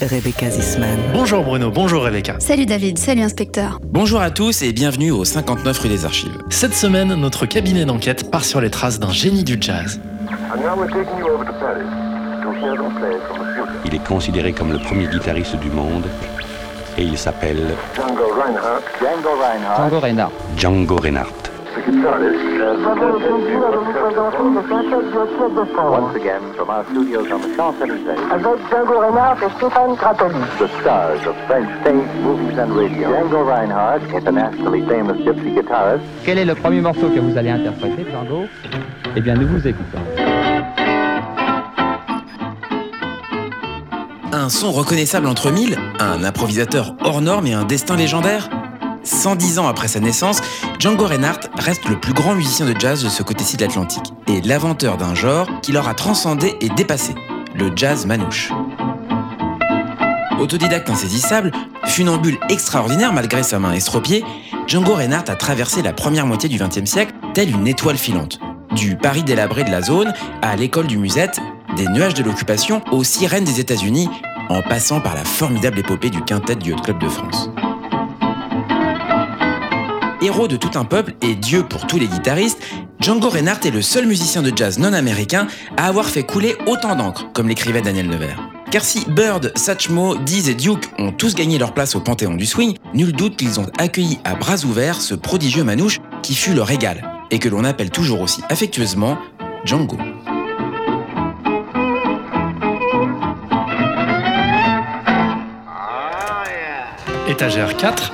Rebecca Zisman. Bonjour Bruno, bonjour Rebecca. Salut David, salut inspecteur. Bonjour à tous et bienvenue au 59 rue des Archives. Cette semaine, notre cabinet d'enquête part sur les traces d'un génie du jazz. Il est considéré comme le premier guitariste du monde et il s'appelle Django Reinhardt. Django Reinhardt. Django Reinhardt. Django Reinhardt. Once again, from our studios on the Champs-Élysées, avec Django Reinhardt et Stéphane Grappelli, the stars of French stage, movies and radio. Django Reinhardt, internationally famous gypsy guitarist. Quel est le premier morceau que vous allez interpréter, Django? Eh bien, nous vous écoutons. Un son reconnaissable entre mille, un improvisateur hors norme et un destin légendaire? 110 ans après sa naissance, Django Reinhardt reste le plus grand musicien de jazz de ce côté-ci de l'Atlantique et l'inventeur d'un genre qui leur a transcendé et dépassé, le jazz manouche. Autodidacte insaisissable, funambule extraordinaire malgré sa main estropiée, Django Reinhardt a traversé la première moitié du XXe siècle telle une étoile filante. Du Paris délabré de la zone à l'école du musette, des nuages de l'occupation aux sirènes des États-Unis, en passant par la formidable épopée du quintet du Hot Club de France. Héros de tout un peuple et dieu pour tous les guitaristes, Django Reinhardt est le seul musicien de jazz non américain à avoir fait couler autant d'encre, comme l'écrivait Daniel Nevers. Car si Bird, Satchmo, Diz et Duke ont tous gagné leur place au panthéon du swing, nul doute qu'ils ont accueilli à bras ouverts ce prodigieux manouche qui fut leur égal, et que l'on appelle toujours aussi affectueusement Django. Étagère 4,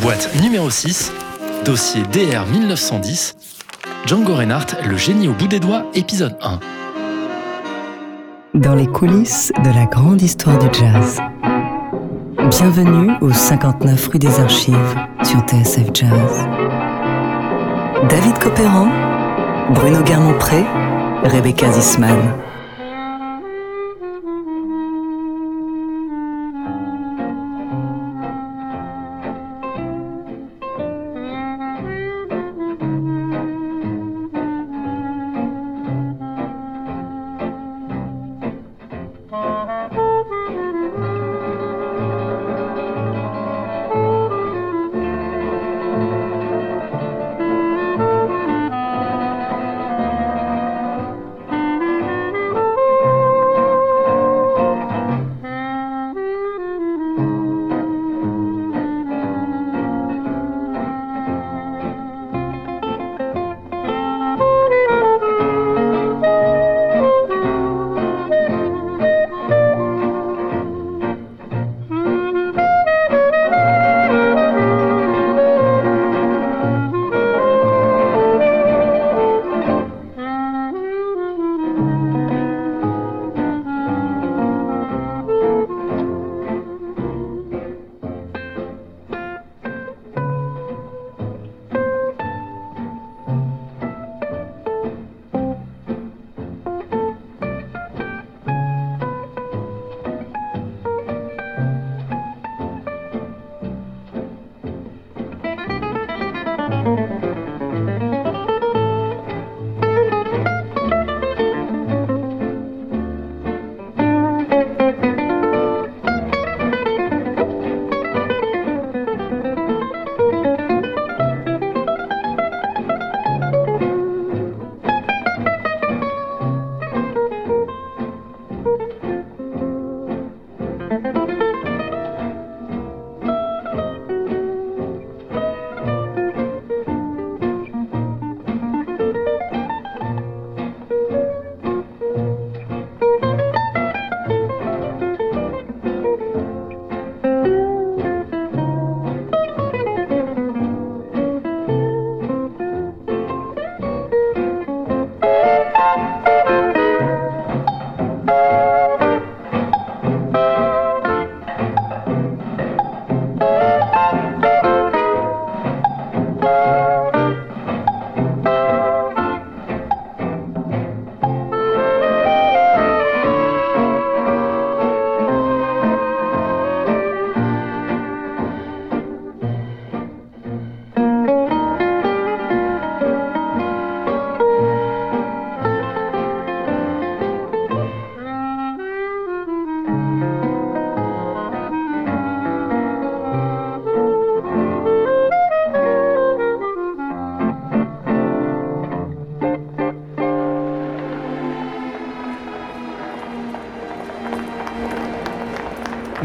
boîte numéro 6, dossier DR 1910, Django Reinhardt, le génie au bout des doigts, épisode 1. Dans les coulisses de la grande histoire du jazz. Bienvenue au 59 rue des Archives sur TSF Jazz. David Copéran, Bruno Guermont-Pré, Rebecca Zisman.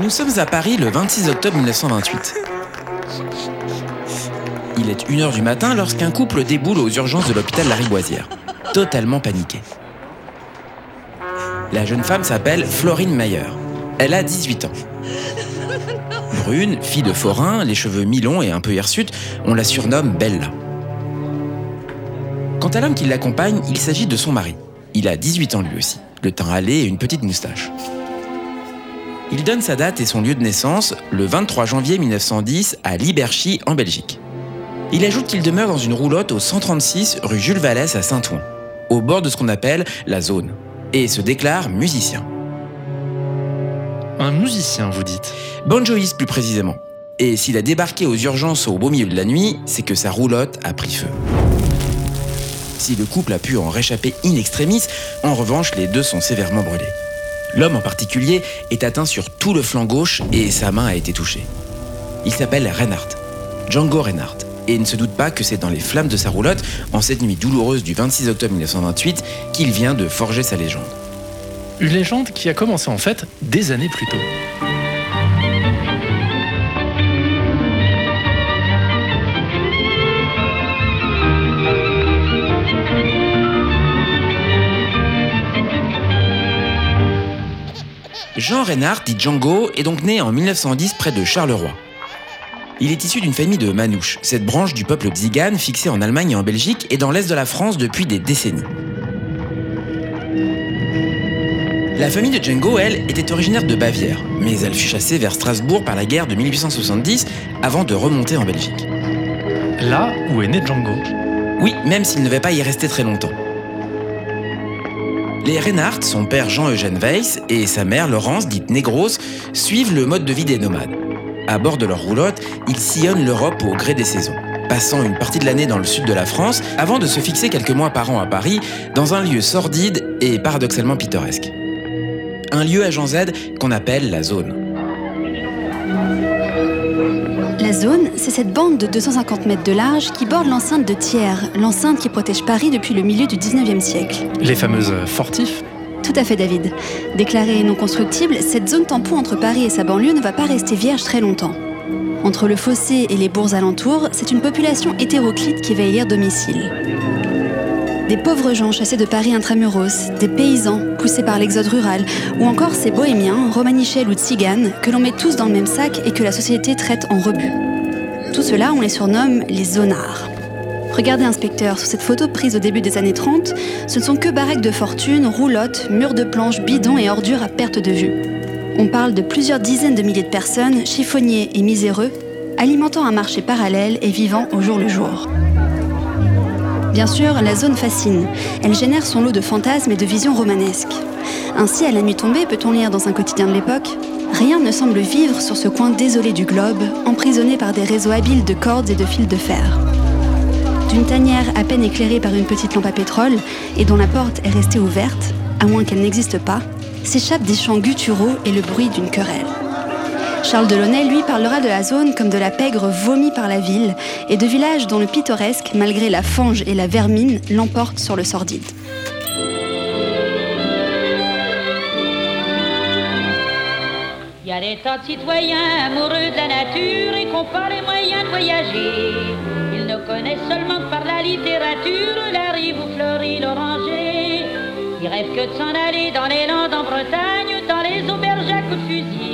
Nous sommes à Paris le 26 octobre 1928. Il est 1h du matin lorsqu'un couple déboule aux urgences de l'hôpital Lariboisière, totalement paniqué. La jeune femme s'appelle Florine Mayer. Elle a 18 ans. Brune, fille de forain, les cheveux mi-longs et un peu hirsutes, on la surnomme Bella. Quant à l'homme qui l'accompagne, il s'agit de son mari. Il a 18 ans lui aussi, le teint hâlé et une petite moustache. Il donne sa date et son lieu de naissance le 23 janvier 1910 à Liberchy en Belgique. Il ajoute qu'il demeure dans une roulotte au 136 rue Jules Vallès à Saint-Ouen, au bord de ce qu'on appelle la zone, et se déclare musicien. Un musicien, vous dites? Banjoïste plus précisément. Et s'il a débarqué aux urgences au beau milieu de la nuit, c'est que sa roulotte a pris feu. Si le couple a pu en réchapper in extremis, en revanche, les deux sont sévèrement brûlés. L'homme en particulier est atteint sur tout le flanc gauche et sa main a été touchée. Il s'appelle Reinhardt, Django Reinhardt, et ne se doute pas que c'est dans les flammes de sa roulotte, en cette nuit douloureuse du 26 octobre 1928, qu'il vient de forger sa légende. Une légende qui a commencé en fait des années plus tôt. Jean Reinhardt, dit Django, est donc né en 1910 près de Charleroi. Il est issu d'une famille de manouches, cette branche du peuple tzigane fixée en Allemagne et en Belgique et dans l'est de la France depuis des décennies. La famille de Django, elle, était originaire de Bavière, mais elle fut chassée vers Strasbourg par la guerre de 1870 avant de remonter en Belgique. Là où est né Django? Oui, même s'il ne va pas y rester très longtemps. Les Reinhardt, son père Jean-Eugène Weiss et sa mère Laurence, dite Négros, suivent le mode de vie des nomades. À bord de leur roulotte, ils sillonnent l'Europe au gré des saisons, passant une partie de l'année dans le sud de la France avant de se fixer quelques mois par an à Paris, dans un lieu sordide et paradoxalement pittoresque. Un lieu à Jean Z qu'on appelle la zone. La zone, c'est cette bande de 250 mètres de large qui borde l'enceinte de Thiers, l'enceinte qui protège Paris depuis le milieu du 19e siècle. Les fameuses fortifs Tout à fait, David. Déclarée non constructible, cette zone tampon entre Paris et sa banlieue ne va pas rester vierge très longtemps. Entre le fossé et les bourgs alentours, c'est une population hétéroclite qui va y lire domicile. Des pauvres gens chassés de Paris intramuros, des paysans poussés par l'exode rural, ou encore ces bohémiens, romanichels ou tziganes, que l'on met tous dans le même sac et que la société traite en rebut. Tout cela, on les surnomme les zonards. Regardez, inspecteur, sur cette photo prise au début des années 30, ce ne sont que baraques de fortune, roulottes, murs de planches, bidons et ordures à perte de vue. On parle de plusieurs dizaines de milliers de personnes, chiffonniers et miséreux, alimentant un marché parallèle et vivant au jour le jour. Bien sûr, la zone fascine. Elle génère son lot de fantasmes et de visions romanesques. Ainsi, à la nuit tombée, peut-on lire dans un quotidien de l'époque? Rien ne semble vivre sur ce coin désolé du globe, emprisonné par des réseaux habiles de cordes et de fils de fer. D'une tanière à peine éclairée par une petite lampe à pétrole et dont la porte est restée ouverte, à moins qu'elle n'existe pas, s'échappent des chants gutturaux et le bruit d'une querelle. Charles Delaunay, lui, parlera de la zone comme de la pègre vomie par la ville et de villages dont le pittoresque, malgré la fange et la vermine, l'emporte sur le sordide. Il y a des tas de citoyens amoureux de la nature et qui n'ont pas les moyens de voyager. Ils ne connaissent seulement que par la littérature la rive où fleurit l'oranger. Ils rêvent que de s'en aller dans les Landes en Bretagne, dans les auberges à coups de fusil.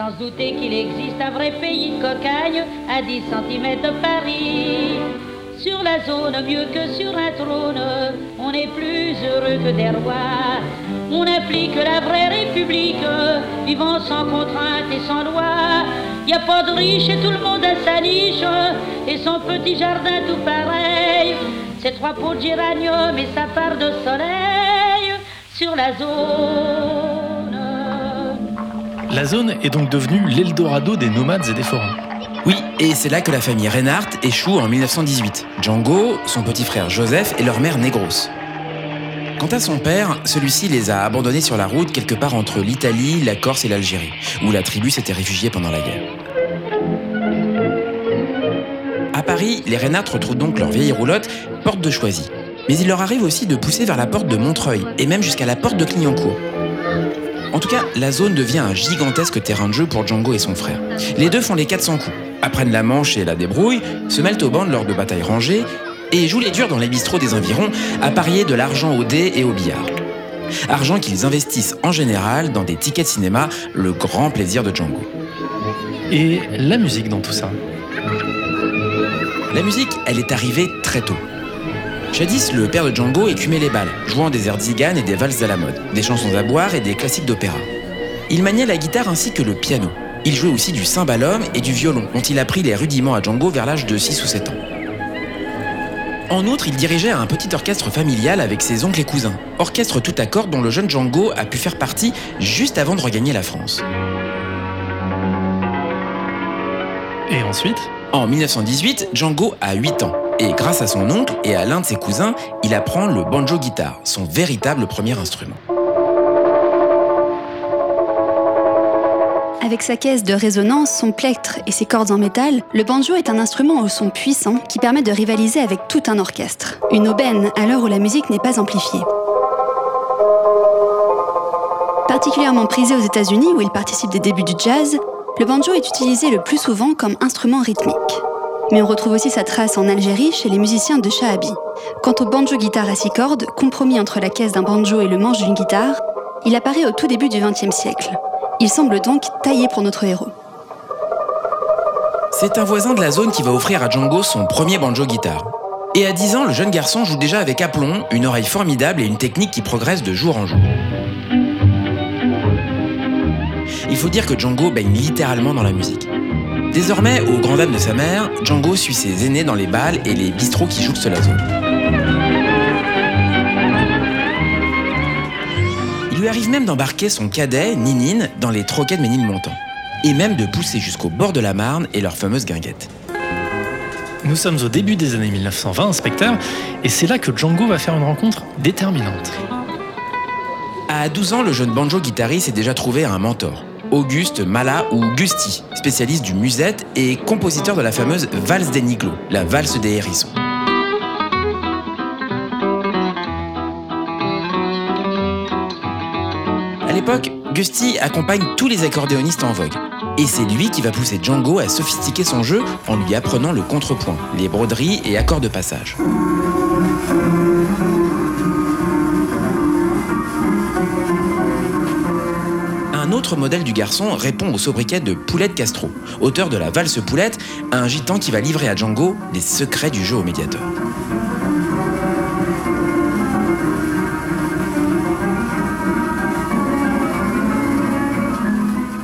Sans douter qu'il existe un vrai pays de cocagne à 10 cm de Paris. Sur la zone, mieux que sur un trône, on est plus heureux que des rois. On implique la vraie république, vivant sans contrainte et sans loi. Y a pas de riche et tout le monde a sa niche, et son petit jardin tout pareil. Ses trois pots de géranium et sa part de soleil sur la zone. La zone est donc devenue l'Eldorado des nomades et des forains. Oui, et c'est là que la famille Reinhardt échoue en 1918. Django, son petit frère Joseph et leur mère Négros. Quant à son père, celui-ci les a abandonnés sur la route quelque part entre l'Italie, la Corse et l'Algérie, où la tribu s'était réfugiée pendant la guerre. À Paris, les Reinhardt retrouvent donc leur vieille roulotte, porte de Choisy. Mais il leur arrive aussi de pousser vers la porte de Montreuil, et même jusqu'à la porte de Clignancourt. En tout cas, la zone devient un gigantesque terrain de jeu pour Django et son frère. Les deux font les 400 coups, apprennent la manche et la débrouille, se mêlent aux bandes lors de batailles rangées et jouent les durs dans les bistrots des environs à parier de l'argent au dé et au billard. Argent qu'ils investissent en général dans des tickets de cinéma, le grand plaisir de Django. Et la musique dans tout ça? La musique, elle est arrivée très tôt. Jadis, le père de Django écumait les balles, jouant des airs de et des valses à la mode, des chansons à boire et des classiques d'opéra. Il maniait la guitare ainsi que le piano. Il jouait aussi du cymbalum et du violon, dont il apprit les rudiments à Django vers l'âge de 6 ou 7 ans. En outre, il dirigeait un petit orchestre familial avec ses oncles et cousins. Orchestre tout à cordes dont le jeune Django a pu faire partie juste avant de regagner la France. Et ensuite? En 1918, Django a 8 ans. Et grâce à son oncle et à l'un de ses cousins, il apprend le banjo-guitare, son véritable premier instrument. Avec sa caisse de résonance, son plectre et ses cordes en métal, le banjo est un instrument au son puissant qui permet de rivaliser avec tout un orchestre. Une aubaine à l'heure où la musique n'est pas amplifiée. Particulièrement prisé aux États-Unis où il participe des débuts du jazz, le banjo est utilisé le plus souvent comme instrument rythmique. Mais on retrouve aussi sa trace en Algérie chez les musiciens de Shahabi. Quant au banjo-guitare à six cordes, compromis entre la caisse d'un banjo et le manche d'une guitare, il apparaît au tout début du XXe siècle. Il semble donc taillé pour notre héros. C'est un voisin de la zone qui va offrir à Django son premier banjo-guitare. Et à 10 ans, le jeune garçon joue déjà avec aplomb, une oreille formidable et une technique qui progresse de jour en jour. Il faut dire que Django baigne littéralement dans la musique. Désormais, au grand dame de sa mère, Django suit ses aînés dans les balles et les bistrots qui jouent la zone. Il lui arrive même d'embarquer son cadet, Ninine, dans les troquets de Ménilmontant. Et même de pousser jusqu'au bord de la Marne et leur fameuse guinguette. Nous sommes au début des années 1920, inspecteur, et c'est là que Django va faire une rencontre déterminante. À 12 ans, le jeune banjo-guitariste s'est déjà trouvé un mentor. Auguste Mala ou Gusti, spécialiste du musette et compositeur de la fameuse valse des Niglots, la valse des hérissons. À l'époque, Gusti accompagne tous les accordéonistes en vogue. Et c'est lui qui va pousser Django à sophistiquer son jeu en lui apprenant le contrepoint, les broderies et accords de passage. Autre modèle du garçon répond au sobriquet de Poulette Castro, auteur de la valse Poulette, un gitan qui va livrer à Django les secrets du jeu au médiateur.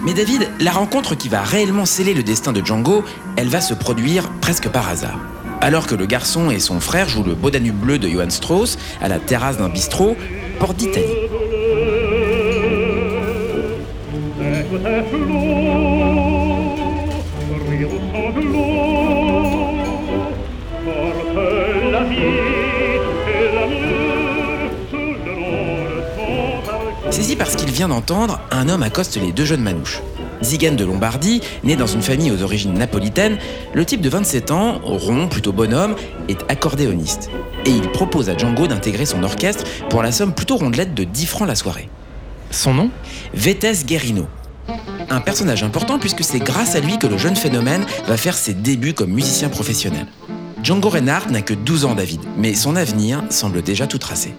Mais David, la rencontre qui va réellement sceller le destin de Django, elle va se produire presque par hasard. Alors que le garçon et son frère jouent le beau Danube bleu de Johann Strauss à la terrasse d'un bistrot, port d'Italie. Saisi parce qu'il vient d'entendre, un homme accoste les deux jeunes manouches. Zigan de Lombardie, né dans une famille aux origines napolitaines, le type de 27 ans, rond, plutôt bonhomme, est accordéoniste. Et il propose à Django d'intégrer son orchestre pour la somme plutôt rondelette de 10 francs la soirée. Son nom? Vetes Guerrino. Un personnage important puisque c'est grâce à lui que le jeune phénomène va faire ses débuts comme musicien professionnel. Django Reinhardt n'a que 12 ans, David, mais son avenir semble déjà tout tracé.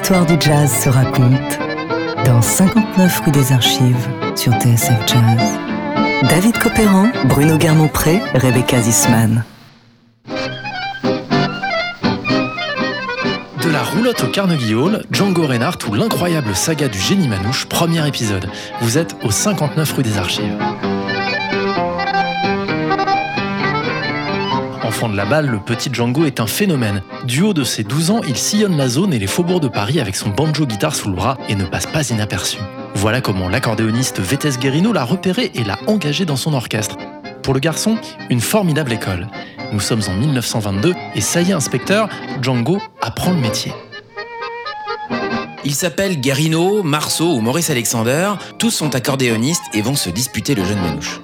L'histoire du jazz se raconte dans 59 rue des Archives sur TSF Jazz. David Copéran, Bruno Guermont-Pré, Rebecca Zisman. De la roulotte au Carnegie Hall, Django Reinhardt ou l'incroyable saga du génie manouche, premier épisode. Vous êtes au 59 rue des Archives. De la balle, le petit Django est un phénomène. Du haut de ses 12 ans, il sillonne la zone et les faubourgs de Paris avec son banjo-guitare sous le bras et ne passe pas inaperçu. Voilà comment l'accordéoniste Vettes Guerino l'a repéré et l'a engagé dans son orchestre. Pour le garçon, une formidable école. Nous sommes en 1922 et ça y est, inspecteur, Django apprend le métier. Ils s'appellent Guerino, Marceau ou Maurice Alexander, tous sont accordéonistes et vont se disputer le jeune manouche.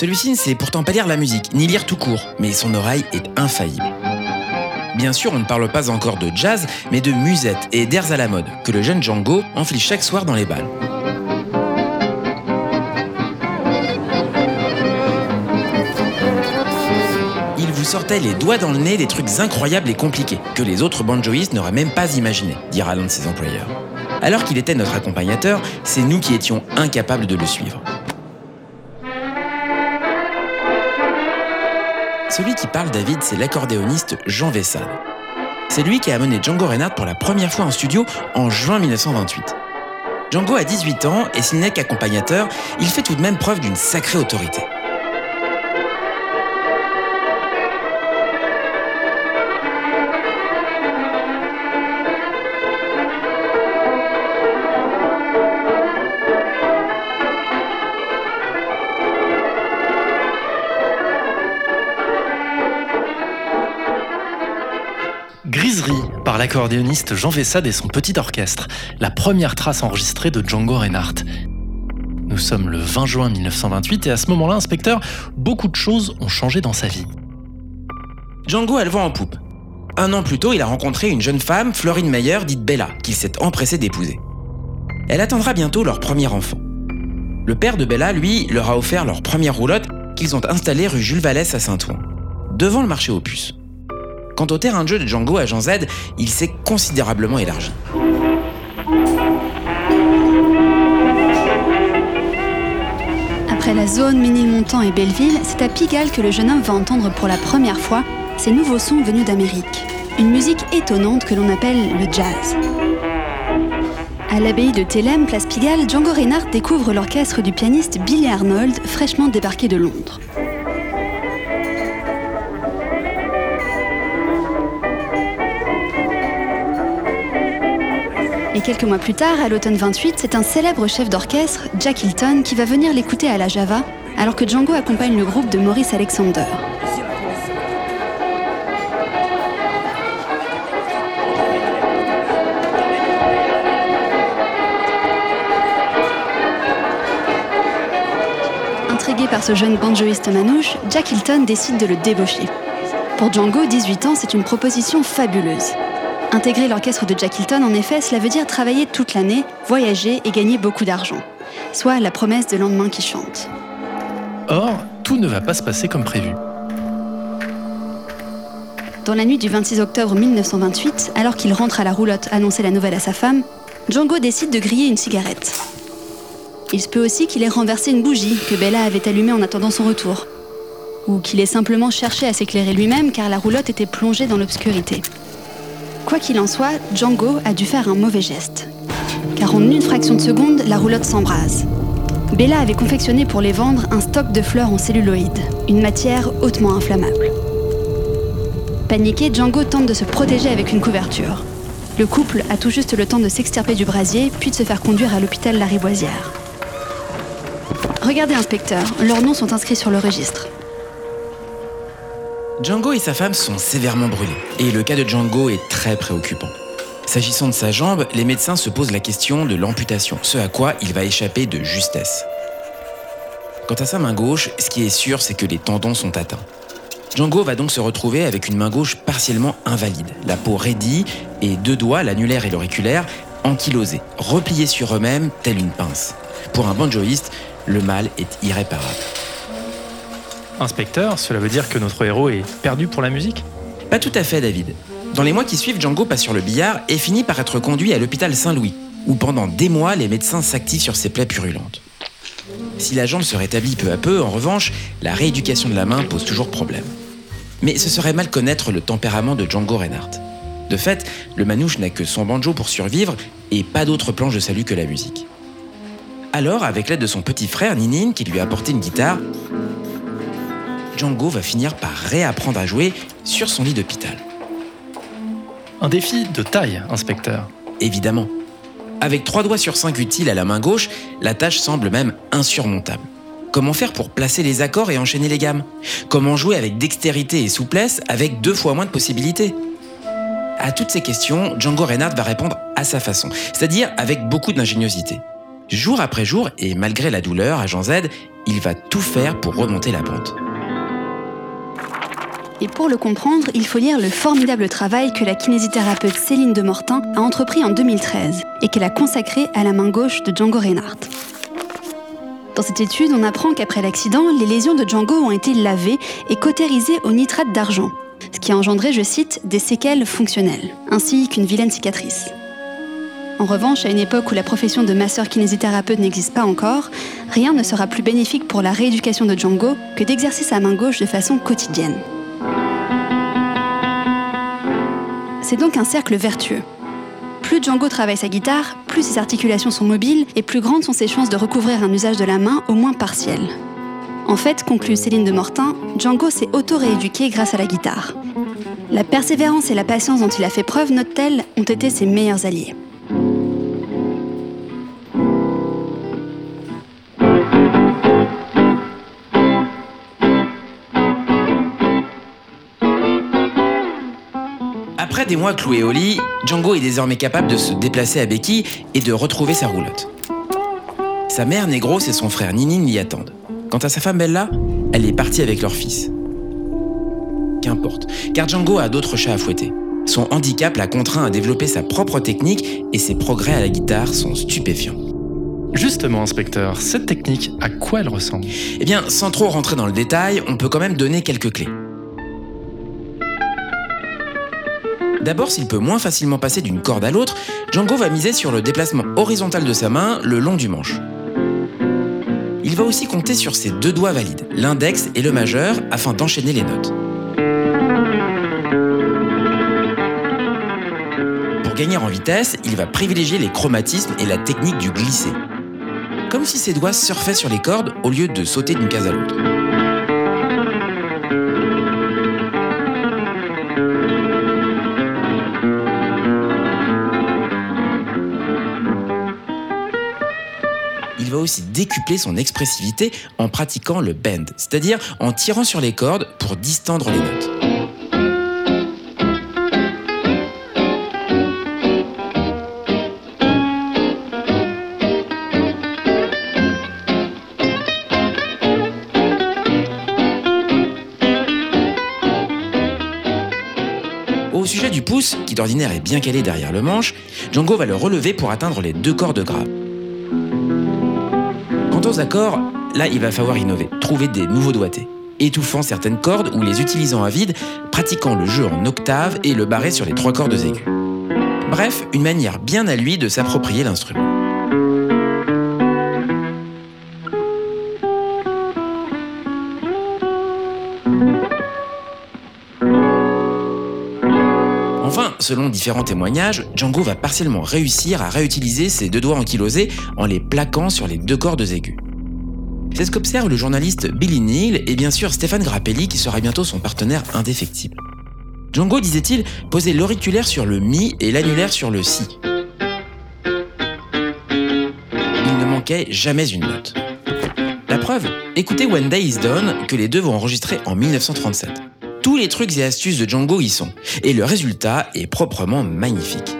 Celui-ci ne sait pourtant pas lire la musique, ni lire tout court, mais son oreille est infaillible. Bien sûr, on ne parle pas encore de jazz, mais de musette et d'airs à la mode, que le jeune Django enfile chaque soir dans les balles. Il vous sortait les doigts dans le nez des trucs incroyables et compliqués, que les autres banjoïstes n'auraient même pas imaginé, dira l'un de ses employeurs. Alors qu'il était notre accompagnateur, c'est nous qui étions incapables de le suivre. Celui qui parle, David, c'est l'accordéoniste Jean Vessade. C'est lui qui a amené Django Reinhardt pour la première fois en studio en juin 1928. Django a 18 ans et s'il n'est qu'accompagnateur, il fait tout de même preuve d'une sacrée autorité. L'accordéoniste Jean Vessade et son petit orchestre, la première trace enregistrée de Django Reinhardt. Nous sommes le 20 juin 1928 et à ce moment-là, inspecteur, beaucoup de choses ont changé dans sa vie. Django a le en poupe. Un an plus tôt, il a rencontré une jeune femme, Florine Meyer, dite Bella, qu'il s'est empressé d'épouser. Elle attendra bientôt leur premier enfant. Le père de Bella, lui, leur a offert leur première roulotte qu'ils ont installée rue Jules Vallès à Saint-Ouen, devant le marché aux puces. Quant au terrain de jeu de Django à Jean Z, il s'est considérablement élargi. Après la zone, Ménilmontant et Belleville, c'est à Pigalle que le jeune homme va entendre pour la première fois ces nouveaux sons venus d'Amérique. Une musique étonnante que l'on appelle le jazz. À l'abbaye de Thélème, place Pigalle, Django Reinhardt découvre l'orchestre du pianiste Billy Arnold, fraîchement débarqué de Londres. Et quelques mois plus tard, à l'automne 28, c'est un célèbre chef d'orchestre, Jack Hilton, qui va venir l'écouter à la Java, alors que Django accompagne le groupe de Maurice Alexander. Intrigué par ce jeune banjoïste manouche, Jack Hilton décide de le débaucher. Pour Django, 18 ans, c'est une proposition fabuleuse. Intégrer l'orchestre de Jack Hilton, en effet, cela veut dire travailler toute l'année, voyager et gagner beaucoup d'argent. Soit la promesse de lendemain qui chante. Or, tout ne va pas se passer comme prévu. Dans la nuit du 26 octobre 1928, alors qu'il rentre à la roulotte annoncer la nouvelle à sa femme, Django décide de griller une cigarette. Il se peut aussi qu'il ait renversé une bougie que Bella avait allumée en attendant son retour. Ou qu'il ait simplement cherché à s'éclairer lui-même car la roulotte était plongée dans l'obscurité. Quoi qu'il en soit, Django a dû faire un mauvais geste. Car en une fraction de seconde, la roulotte s'embrase. Bella avait confectionné pour les vendre un stock de fleurs en celluloïde, une matière hautement inflammable. Paniqué, Django tente de se protéger avec une couverture. Le couple a tout juste le temps de s'extirper du brasier, puis de se faire conduire à l'hôpital Lariboisière. Regardez, inspecteur, leurs noms sont inscrits sur le registre. Django et sa femme sont sévèrement brûlés, et le cas de Django est très préoccupant. S'agissant de sa jambe, les médecins se posent la question de l'amputation, ce à quoi il va échapper de justesse. Quant à sa main gauche, ce qui est sûr, c'est que les tendons sont atteints. Django va donc se retrouver avec une main gauche partiellement invalide, la peau raidie et deux doigts, l'annulaire et l'auriculaire, ankylosés, repliés sur eux-mêmes telle une pince. Pour un banjoïste, le mal est irréparable. Inspecteur, cela veut dire que notre héros est perdu pour la musique? Pas tout à fait, David. Dans les mois qui suivent, Django passe sur le billard et finit par être conduit à l'hôpital Saint-Louis, où pendant des mois, les médecins s'activent sur ses plaies purulentes. Si la jambe se rétablit peu à peu, en revanche, la rééducation de la main pose toujours problème. Mais ce serait mal connaître le tempérament de Django Reinhardt. De fait, le manouche n'a que son banjo pour survivre et pas d'autre planche de salut que la musique. Alors, avec l'aide de son petit frère Ninin, qui lui a apporté une guitare, Django va finir par réapprendre à jouer sur son lit d'hôpital. Un défi de taille, inspecteur. Évidemment. Avec trois doigts sur cinq utiles à la main gauche, la tâche semble même insurmontable. Comment faire pour placer les accords et enchaîner les gammes? Comment jouer avec dextérité et souplesse avec deux fois moins de possibilités? À toutes ces questions, Django Reinhardt va répondre à sa façon, c'est-à-dire avec beaucoup d'ingéniosité. Jour après jour, et malgré la douleur, à Jean Z, il va tout faire pour remonter la pente. Et pour le comprendre, il faut lire le formidable travail que la kinésithérapeute Céline de Mortin a entrepris en 2013 et qu'elle a consacré à la main gauche de Django Reinhardt. Dans cette étude, on apprend qu'après l'accident, les lésions de Django ont été lavées et cautérisées au nitrate d'argent, ce qui a engendré, je cite, des séquelles fonctionnelles, ainsi qu'une vilaine cicatrice. En revanche, à une époque où la profession de masseur kinésithérapeute n'existe pas encore, rien ne sera plus bénéfique pour la rééducation de Django que d'exercer sa main gauche de façon quotidienne. C'est donc un cercle vertueux. Plus Django travaille sa guitare, plus ses articulations sont mobiles et plus grandes sont ses chances de recouvrir un usage de la main au moins partiel. En fait, conclut Céline de Mortin, Django s'est auto-rééduqué grâce à la guitare. La persévérance et la patience dont il a fait preuve, note-t-elle, ont été ses meilleurs alliés. Après des mois cloués au lit, Django est désormais capable de se déplacer à béquille et de retrouver sa roulotte. Sa mère Négros et son frère Ninin l'y attendent. Quant à sa femme Bella, elle est partie avec leur fils. Qu'importe, car Django a d'autres chats à fouetter. Son handicap l'a contraint à développer sa propre technique et ses progrès à la guitare sont stupéfiants. Justement, inspecteur, cette technique, à quoi elle ressemble? Eh bien, sans trop rentrer dans le détail, on peut quand même donner quelques clés. D'abord, s'il peut moins facilement passer d'une corde à l'autre, Django va miser sur le déplacement horizontal de sa main le long du manche. Il va aussi compter sur ses deux doigts valides, l'index et le majeur, afin d'enchaîner les notes. Pour gagner en vitesse, il va privilégier les chromatismes et la technique du glisser. Comme si ses doigts surfaient sur les cordes au lieu de sauter d'une case à l'autre. Aussi décupler son expressivité en pratiquant le bend, c'est-à-dire en tirant sur les cordes pour distendre les notes. Au sujet du pouce, qui d'ordinaire est bien calé derrière le manche, Django va le relever pour atteindre les deux cordes graves. Quant aux accords, là il va falloir innover, trouver des nouveaux doigtés, étouffant certaines cordes ou les utilisant à vide, pratiquant le jeu en octave et le barré sur les trois cordes aiguës. Bref, une manière bien à lui de s'approprier l'instrument. Enfin, selon différents témoignages, Django va partiellement réussir à réutiliser ses deux doigts ankylosés en les plaquant sur les deux cordes aiguës. C'est ce qu'observe le journaliste Billy Neal et bien sûr Stéphane Grappelli qui sera bientôt son partenaire indéfectible. Django, disait-il, posait l'auriculaire sur le mi et l'annulaire sur le si. Il ne manquait jamais une note. La preuve, écoutez When Day Is Done que les deux vont enregistrer en 1937. Tous les trucs et astuces de Django y sont, et le résultat est proprement magnifique.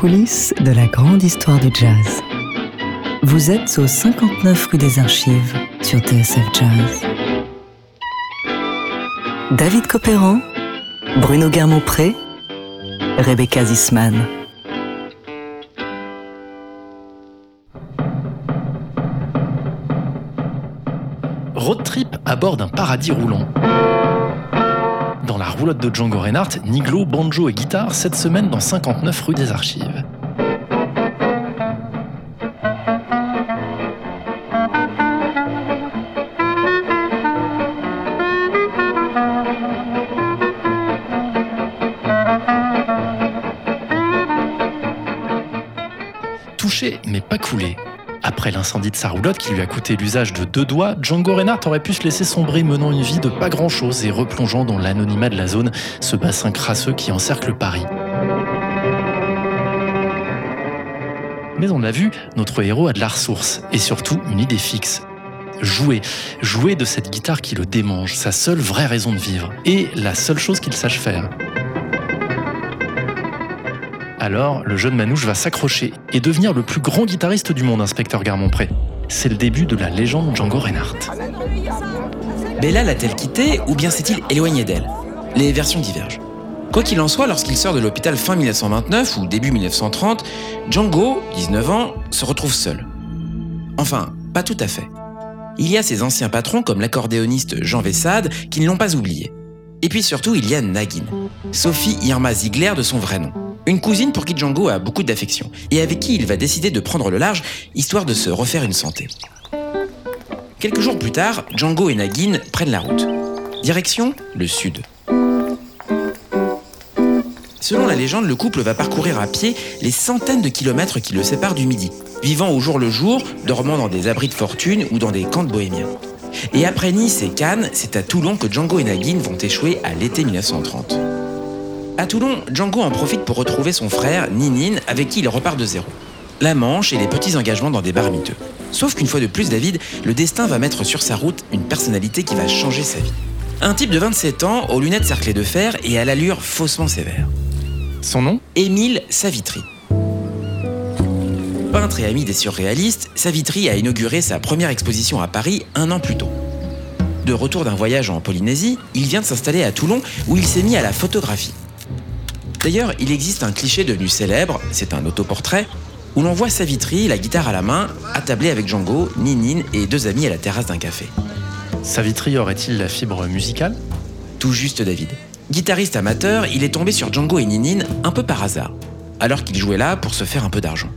Coulisses de la grande histoire du jazz. Vous êtes au 59 rue des Archives sur TSF Jazz. David Copéran, Bruno Guermont-Pré, Rebecca Zisman. Road trip à bord d'un paradis roulant. Dans la roulotte de Django Reinhardt, Niglo, banjo et guitare cette semaine dans 59 rue des Archives. Pas coulé. Après l'incendie de sa roulotte qui lui a coûté l'usage de deux doigts, Django Reinhardt aurait pu se laisser sombrer menant une vie de pas grand-chose et replongeant dans l'anonymat de la zone, ce bassin crasseux qui encercle Paris. Mais on l'a vu, notre héros a de la ressource et surtout une idée fixe. Jouer, jouer de cette guitare qui le démange, sa seule vraie raison de vivre et la seule chose qu'il sache faire. Alors, le jeune Manouche va s'accrocher et devenir le plus grand guitariste du monde, inspecteur Garmont-Pré. C'est le début de la légende Django Reinhardt. Bella l'a-t-elle quitté ou bien s'est-il éloigné d'elle? Les versions divergent. Quoi qu'il en soit, lorsqu'il sort de l'hôpital fin 1929 ou début 1930, Django, 19 ans, se retrouve seul. Enfin, pas tout à fait. Il y a ses anciens patrons comme l'accordéoniste Jean Vessade qui ne l'ont pas oublié. Et puis surtout, il y a Nagin, Sophie Irma Ziegler de son vrai nom. Une cousine pour qui Django a beaucoup d'affection et avec qui il va décider de prendre le large histoire de se refaire une santé. Quelques jours plus tard, Django et Nagin prennent la route. Direction le sud. Selon la légende, le couple va parcourir à pied les centaines de kilomètres qui le séparent du Midi, vivant au jour le jour, dormant dans des abris de fortune ou dans des camps de bohémiens. Et après Nice et Cannes, c'est à Toulon que Django et Nagin vont échouer à l'été 1930. À Toulon, Django en profite pour retrouver son frère, Ninin, avec qui il repart de zéro. La Manche et les petits engagements dans des bars miteux. Sauf qu'une fois de plus, David, le destin va mettre sur sa route une personnalité qui va changer sa vie. Un type de 27 ans, aux lunettes cerclées de fer et à l'allure faussement sévère. Son nom Émile Savitri. Peintre et ami des surréalistes, Savitri a inauguré sa première exposition à Paris un an plus tôt. De retour d'un voyage en Polynésie, il vient de s'installer à Toulon où il s'est mis à la photographie. D'ailleurs, il existe un cliché devenu célèbre, c'est un autoportrait, où l'on voit Savitri, la guitare à la main, attablé avec Django, Ninin et deux amis à la terrasse d'un café. Savitri aurait-il la fibre musicale? Tout juste David. Guitariste amateur, il est tombé sur Django et Ninin un peu par hasard, alors qu'il jouait là pour se faire un peu d'argent.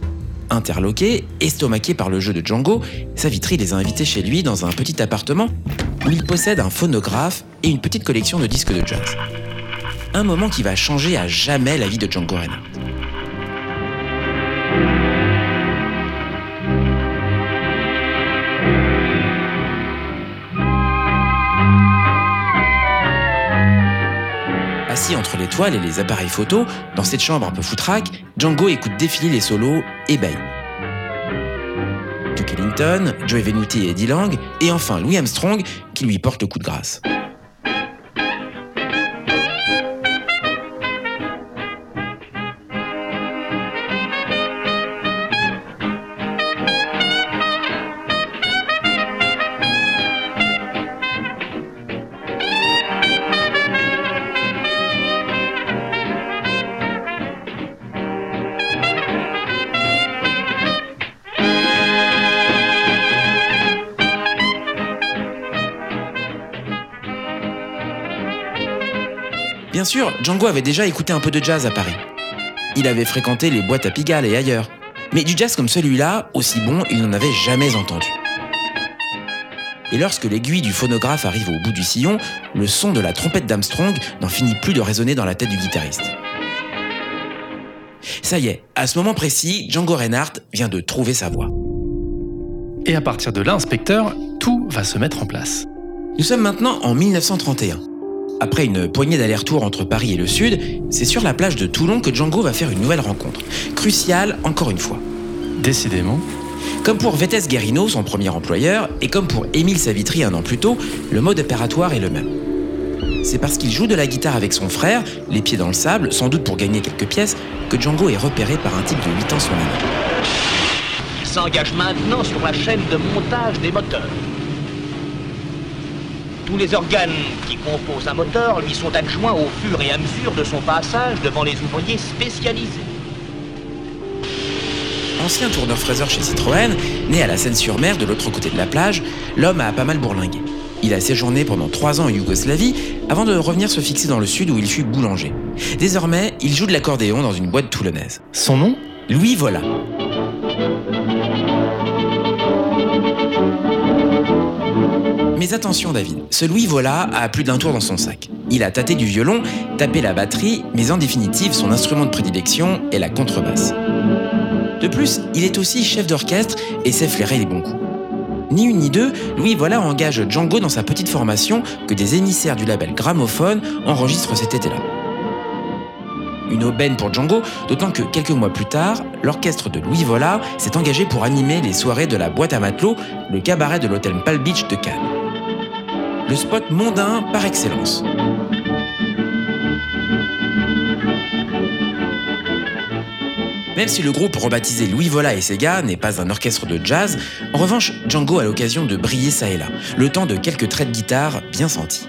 Interloqué, estomaqué par le jeu de Django, Savitri les a invités chez lui dans un petit appartement où il possède un phonographe et une petite collection de disques de jazz. Un moment qui va changer à jamais la vie de Django Reinhardt. Assis entre les toiles et les appareils photo, dans cette chambre un peu foutraque, Django écoute défiler les solos ébahi. Duke Ellington, Joey Venuti et Eddie Lang, et enfin Louis Armstrong qui lui porte le coup de grâce. Bien sûr, Django avait déjà écouté un peu de jazz à Paris. Il avait fréquenté les boîtes à Pigalle et ailleurs. Mais du jazz comme celui-là, aussi bon, il n'en avait jamais entendu. Et lorsque l'aiguille du phonographe arrive au bout du sillon, le son de la trompette d'Armstrong n'en finit plus de résonner dans la tête du guitariste. Ça y est, à ce moment précis, Django Reinhardt vient de trouver sa voix. Et à partir de là, inspecteur, tout va se mettre en place. Nous sommes maintenant en 1931. Après une poignée d'allers-retours entre Paris et le Sud, c'est sur la plage de Toulon que Django va faire une nouvelle rencontre. Cruciale encore une fois. Décidément. Comme pour Vettes Guerino, son premier employeur, et comme pour Émile Savitri un an plus tôt, le mode opératoire est le même. C'est parce qu'il joue de la guitare avec son frère, les pieds dans le sable, sans doute pour gagner quelques pièces, que Django est repéré par un type de 8 ans son année. Il s'engage maintenant sur la chaîne de montage des moteurs. Tous les organes qui composent un moteur lui sont adjoints au fur et à mesure de son passage devant les ouvriers spécialisés. Ancien tourneur-fraiseur chez Citroën, né à la Seine-sur-Mer de l'autre côté de la plage, l'homme a pas mal bourlingué. Il a séjourné pendant trois ans en Yougoslavie avant de revenir se fixer dans le sud où il fut boulanger. Désormais, il joue de l'accordéon dans une boîte toulonnaise. Son nom? Louis Vola. Mais attention David, ce Louis Vola a plus d'un tour dans son sac. Il a tâté du violon, tapé la batterie, mais en définitive son instrument de prédilection est la contrebasse. De plus, il est aussi chef d'orchestre et sait flairer les bons coups. Ni une ni deux, Louis Vola engage Django dans sa petite formation que des émissaires du label Gramophone enregistrent cet été-là. Une aubaine pour Django, d'autant que quelques mois plus tard, l'orchestre de Louis Vola s'est engagé pour animer les soirées de la boîte à matelot, le cabaret de l'hôtel Palm Beach de Cannes. Le spot mondain par excellence. Même si le groupe rebaptisé Louis Vola et Sega n'est pas un orchestre de jazz, en revanche, Django a l'occasion de briller ça et là, le temps de quelques traits de guitare bien sentis.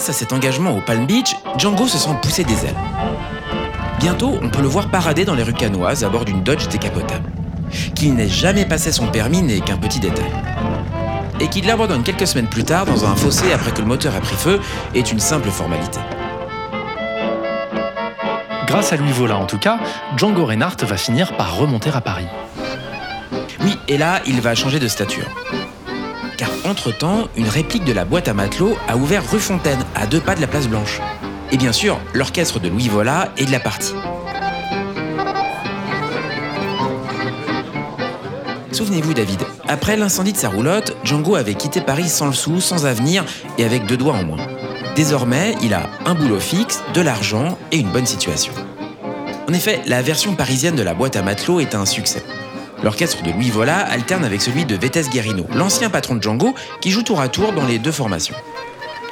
Grâce à cet engagement au Palm Beach, Django se sent pousser des ailes. Bientôt, on peut le voir parader dans les rues canoises à bord d'une Dodge décapotable. Qu'il n'ait jamais passé son permis n'est qu'un petit détail. Et qu'il l'abandonne quelques semaines plus tard dans un fossé après que le moteur a pris feu est une simple formalité. Grâce à Louis Vola en tout cas, Django Reinhardt va finir par remonter à Paris. Oui, et là, il va changer de stature. Car entre-temps, une réplique de la boîte à matelot a ouvert rue Fontaine, à deux pas de la place Blanche. Et bien sûr, l'orchestre de Louis Vola est de la partie. Souvenez-vous David, après l'incendie de sa roulotte, Django avait quitté Paris sans le sou, sans avenir et avec deux doigts en moins. Désormais, il a un boulot fixe, de l'argent et une bonne situation. En effet, la version parisienne de la boîte à matelot est un succès. L'orchestre de Louis Vola alterne avec celui de Vettes Guerrino, l'ancien patron de Django, qui joue tour à tour dans les deux formations.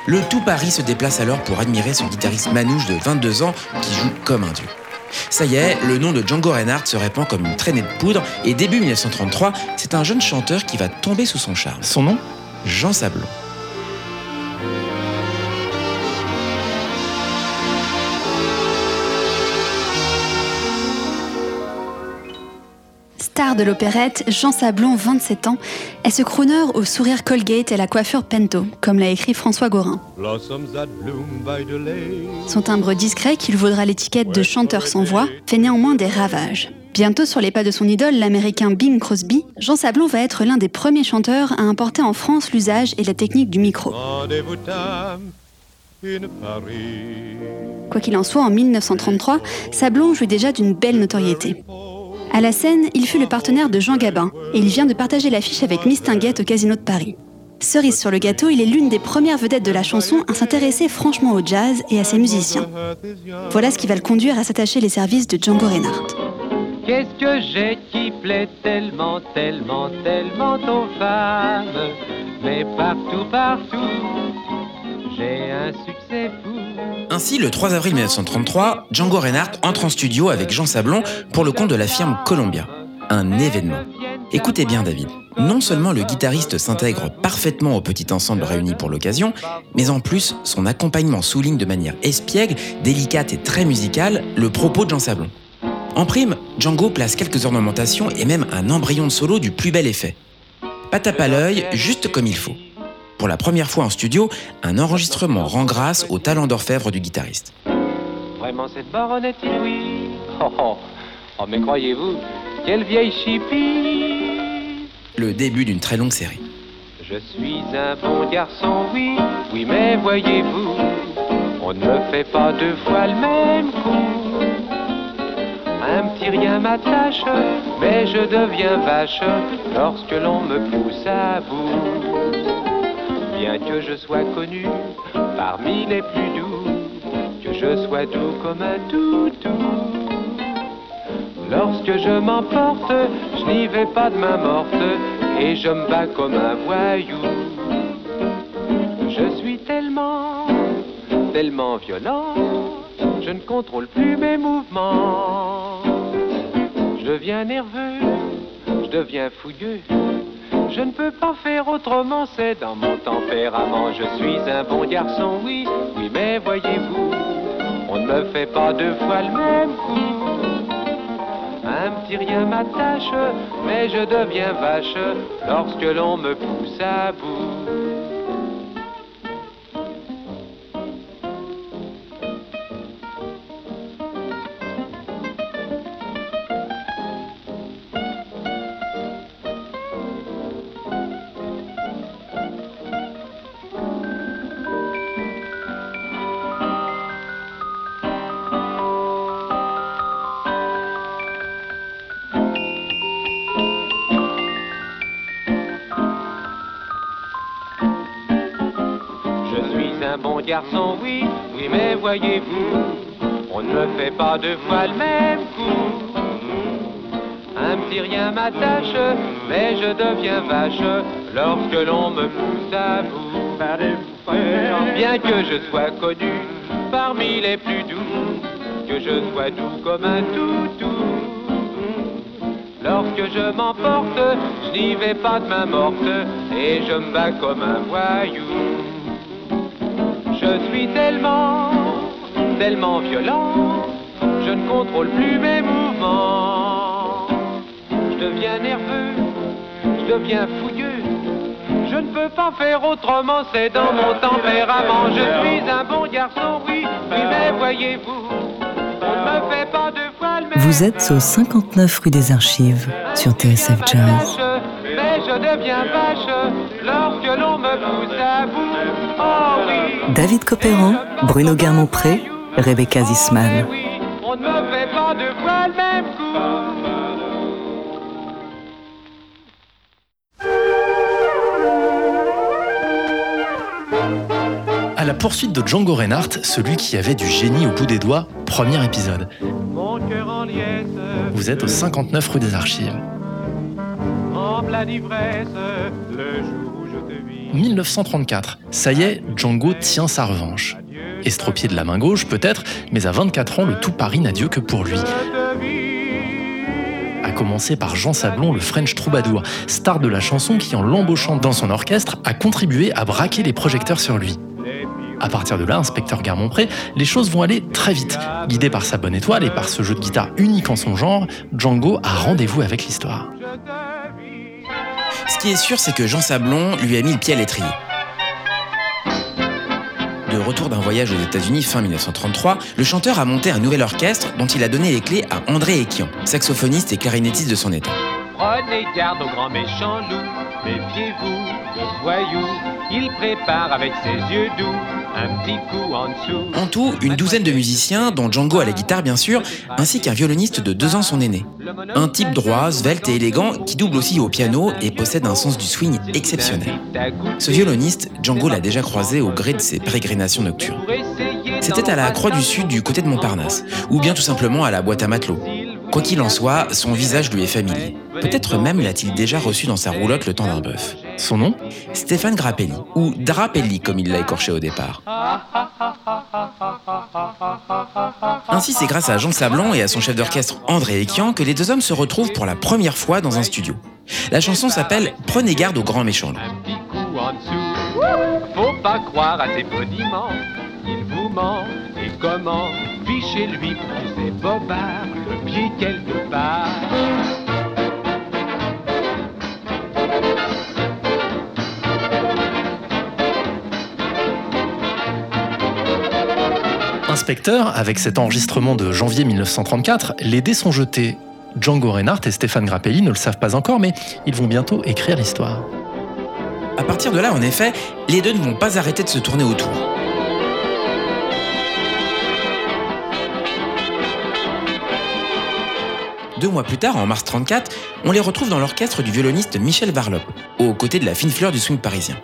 Le tout Paris se déplace alors pour admirer ce guitariste manouche de 22 ans qui joue comme un dieu. Ça y est, le nom de Django Reinhardt se répand comme une traînée de poudre et début 1933, c'est un jeune chanteur qui va tomber sous son charme. Son nom? Jean Sablon. Star de l'opérette, Jean Sablon, 27 ans, est ce crooner au sourire Colgate et la coiffure Pento, comme l'a écrit François Gorin. Son timbre discret, qui lui vaudra l'étiquette de chanteur sans voix, fait néanmoins des ravages. Bientôt sur les pas de son idole, l'américain Bing Crosby, Jean Sablon va être l'un des premiers chanteurs à importer en France l'usage et la technique du micro. Quoi qu'il en soit, en 1933, Sablon jouit déjà d'une belle notoriété. À la scène, il fut le partenaire de Jean Gabin et il vient de partager l'affiche avec Miss Tinguette au Casino de Paris. Cerise sur le gâteau, il est l'une des premières vedettes de la chanson à s'intéresser franchement au jazz et à ses musiciens. Voilà ce qui va le conduire à s'attacher les services de Django Reinhardt. Qu'est-ce que j'ai qui plaît tellement, tellement, tellement aux femmes? Mais partout, partout, Ainsi, le 3 avril 1933, Django Reinhardt entre en studio avec Jean Sablon pour le compte de la firme Columbia. Un événement. Écoutez bien David, non seulement le guitariste s'intègre parfaitement au petit ensemble réuni pour l'occasion, mais en plus son accompagnement souligne de manière espiègle, délicate et très musicale le propos de Jean Sablon. En prime, Django place quelques ornementations et même un embryon de solo du plus bel effet. Pas tape à l'œil, juste comme il faut. Pour la première fois en studio, un enregistrement rend grâce au talent d'orfèvre du guitariste. Vraiment cette baronne est inouïe. Oh, oh, oh mais croyez-vous, quelle vieille chipie. Le début d'une très longue série. Je suis un bon garçon, oui, oui, mais voyez-vous, on ne me fait pas deux fois le même coup. Un petit rien m'attache, mais je deviens vache lorsque l'on me pousse à bout. Que je sois connu parmi les plus doux, que je sois doux comme un toutou. Lorsque je m'emporte, je n'y vais pas de main morte et je me bats comme un voyou. Je suis tellement, tellement violent, je ne contrôle plus mes mouvements. Je deviens nerveux, je deviens fougueux. Je ne peux pas faire autrement, c'est dans mon tempérament. Je suis un bon garçon, oui, oui, mais voyez-vous, on ne me fait pas deux fois le même coup. Un petit rien m'attache, mais je deviens vache lorsque l'on me pousse à bout. Bon garçon, oui, oui, mais voyez-vous, on ne me fait pas deux fois le même coup. Un petit rien m'attache, mais je deviens vache lorsque l'on me pousse à bout. Bien que je sois connu parmi les plus doux, que je sois doux comme un toutou. Lorsque je m'emporte, je n'y vais pas de main morte et je me bats comme un voyou. Je suis tellement, tellement violent, je ne contrôle plus mes mouvements. Je deviens nerveux, je deviens fougueux. Je ne peux pas faire autrement, c'est dans mon tempérament. Je suis un bon garçon, oui, oui, mais voyez-vous, on ne me fait pas deux fois le même. Vous êtes au 59 rue des Archives sur TSF Jazz. Mais je deviens vache lorsque l'on me pousse à bout. Oh oui. David Copéran, Bruno Guermont-Pré, Rebecca Zisman. Oui, on ne me fait pas deux fois le même coup. À la poursuite de Django Reinhardt, celui qui avait du génie au bout des doigts, premier épisode. Mon cœur en liesse, Vous êtes au 59 rue des Archives. En pleine ivresse, le jour où je te vis. 1934. Ça y est, Django tient sa revanche. Estropié de la main gauche, peut-être, mais à 24 ans, le tout Paris n'a Dieu que pour lui. À commencer par Jean Sablon, le French troubadour, star de la chanson qui, en l'embauchant dans son orchestre, a contribué à braquer les projecteurs sur lui. À partir de là, inspecteur Garmont-Pré, les choses vont aller très vite. Guidé par sa bonne étoile et par ce jeu de guitare unique en son genre, Django a rendez-vous avec l'histoire. Ce qui est sûr, c'est que Jean Sablon lui a mis le pied à l'étrier. De retour d'un voyage aux États-Unis fin 1933, le chanteur a monté un nouvel orchestre dont il a donné les clés à André Ekian, saxophoniste et clarinettiste de son état. Prenez garde au grand méchant loup, méfiez-vous de il prépare avec ses yeux doux en tout, une douzaine de musiciens, dont Django à la guitare bien sûr, ainsi qu'un violoniste de deux ans son aîné. Un type droit, svelte et élégant, qui double aussi au piano et possède un sens du swing exceptionnel. Ce violoniste, Django l'a déjà croisé au gré de ses pérégrinations nocturnes. C'était à la Croix du Sud du côté de Montparnasse, ou bien tout simplement à la boîte à matelot. Quoi qu'il en soit, son visage lui est familier. Peut-être même l'a-t-il déjà reçu dans sa roulotte le temps d'un bœuf. Son nom Stéphane Grappelli, ou Drapelli comme il l'a écorché au départ. Ainsi, c'est grâce à Jean Sablon et à son chef d'orchestre André Ekian que les deux hommes se retrouvent pour la première fois dans un studio. La chanson s'appelle Prenez garde au grand méchant loup. Un petit coup en dessous, faut pas croire à ses boniments, il vous ment, et comment Fichez-lui bobards, le pied quelque part? Avec cet enregistrement de janvier 1934, les dés sont jetés. Django Reinhardt et Stéphane Grappelli ne le savent pas encore, mais ils vont bientôt écrire l'histoire. À partir de là, en effet, les deux ne vont pas arrêter de se tourner autour. Deux mois plus tard, en mars 34, on les retrouve dans l'orchestre du violoniste Michel Varlop, aux côtés de la fine fleur du swing parisien.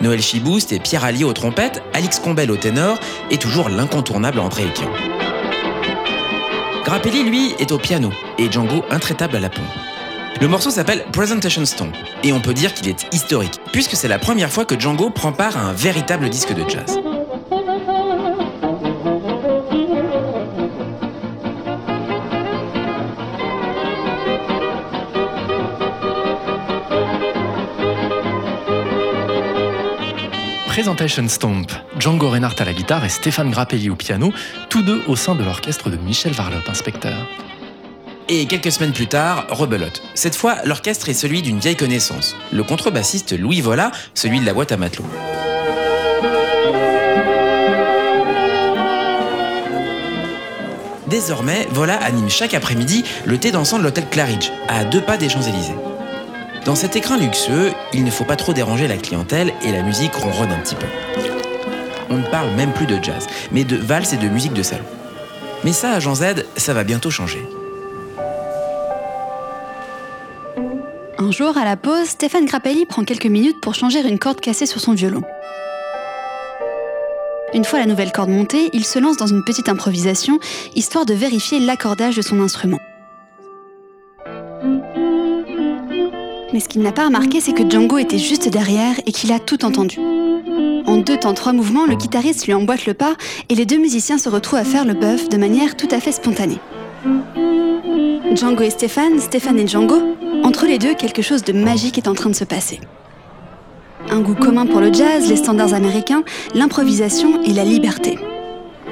Noël Chiboust et Pierre Allier aux trompettes, Alix Combel au ténor et toujours l'incontournable André Ekian. Grappelli, lui, est au piano et Django intraitable à la pompe. Le morceau s'appelle Presentation Stone et on peut dire qu'il est historique puisque c'est la première fois que Django prend part à un véritable disque de jazz. Presentation Stomp, Django Reinhardt à la guitare et Stéphane Grappelli au piano, tous deux au sein de l'orchestre de Michel Varlop, inspecteur. Et quelques semaines plus tard, rebelote. Cette fois, l'orchestre est celui d'une vieille connaissance, le contrebassiste Louis Vola, celui de la boîte à matelot. Désormais, Vola anime chaque après-midi le thé dansant de l'hôtel Claridge, à deux pas des Champs-Élysées. Dans cet écran luxueux, il ne faut pas trop déranger la clientèle et la musique ronronne un petit peu. On ne parle même plus de jazz, mais de valse et de musique de salon. Mais ça, à Jean Z, ça va bientôt changer. Un jour, à la pause, Stéphane Grappelli prend quelques minutes pour changer une corde cassée sur son violon. Une fois la nouvelle corde montée, il se lance dans une petite improvisation, histoire de vérifier l'accordage de son instrument. Mais ce qu'il n'a pas remarqué, c'est que Django était juste derrière et qu'il a tout entendu. En deux temps, trois mouvements, le guitariste lui emboîte le pas et les deux musiciens se retrouvent à faire le bœuf de manière tout à fait spontanée. Django et Stéphane, Stéphane et Django, entre les deux, quelque chose de magique est en train de se passer. Un goût commun pour le jazz, les standards américains, l'improvisation et la liberté.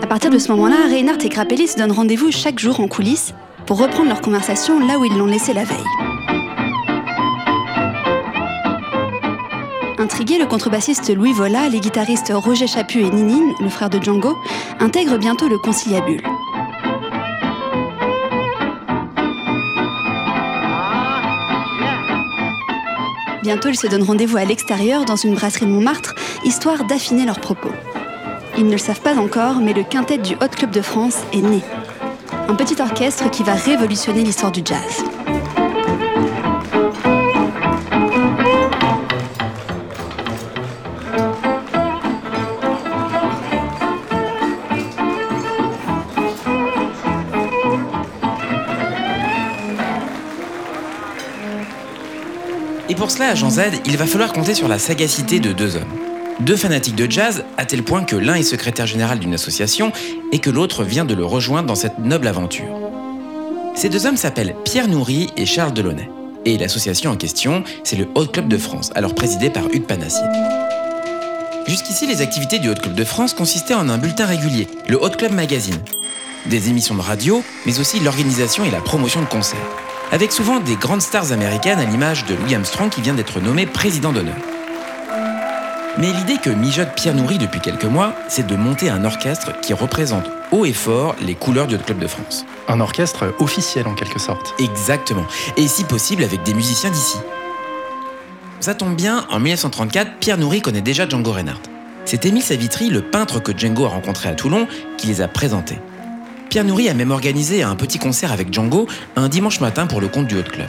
À partir de ce moment-là, Reinhardt et Grappelli se donnent rendez-vous chaque jour en coulisses pour reprendre leur conversation là où ils l'ont laissé la veille. Intrigué, le contrebassiste Louis Vola, les guitaristes Roger Chaput et Ninine, le frère de Django, intègrent bientôt le conciliabule. Bientôt, ils se donnent rendez-vous à l'extérieur dans une brasserie Montmartre, histoire d'affiner leurs propos. Ils ne le savent pas encore, mais le quintet du Hot Club de France est né. Un petit orchestre qui va révolutionner l'histoire du jazz. Pour cela, à Jean Z, il va falloir compter sur la sagacité de deux hommes. Deux fanatiques de jazz, à tel point que l'un est secrétaire général d'une association et que l'autre vient de le rejoindre dans cette noble aventure. Ces deux hommes s'appellent Pierre Nourry et Charles Delaunay. Et l'association en question, c'est le Hot Club de France, alors présidé par Hugues Panassier. Jusqu'ici, les activités du Hot Club de France consistaient en un bulletin régulier, le Hot Club Magazine. Des émissions de radio, mais aussi l'organisation et la promotion de concerts avec souvent des grandes stars américaines à l'image de Louis Armstrong qui vient d'être nommé président d'honneur. Mais l'idée que mijote Pierre Nourry depuis quelques mois, c'est de monter un orchestre qui représente haut et fort les couleurs du Club de France. Un orchestre officiel en quelque sorte. Exactement, et si possible avec des musiciens d'ici. Ça tombe bien, en 1934, Pierre Nourry connaît déjà Django Reinhardt. C'est Émile Savitry, le peintre que Django a rencontré à Toulon, qui les a présentés. Pierre Nourry a même organisé un petit concert avec Django un dimanche matin pour le compte du Hot Club.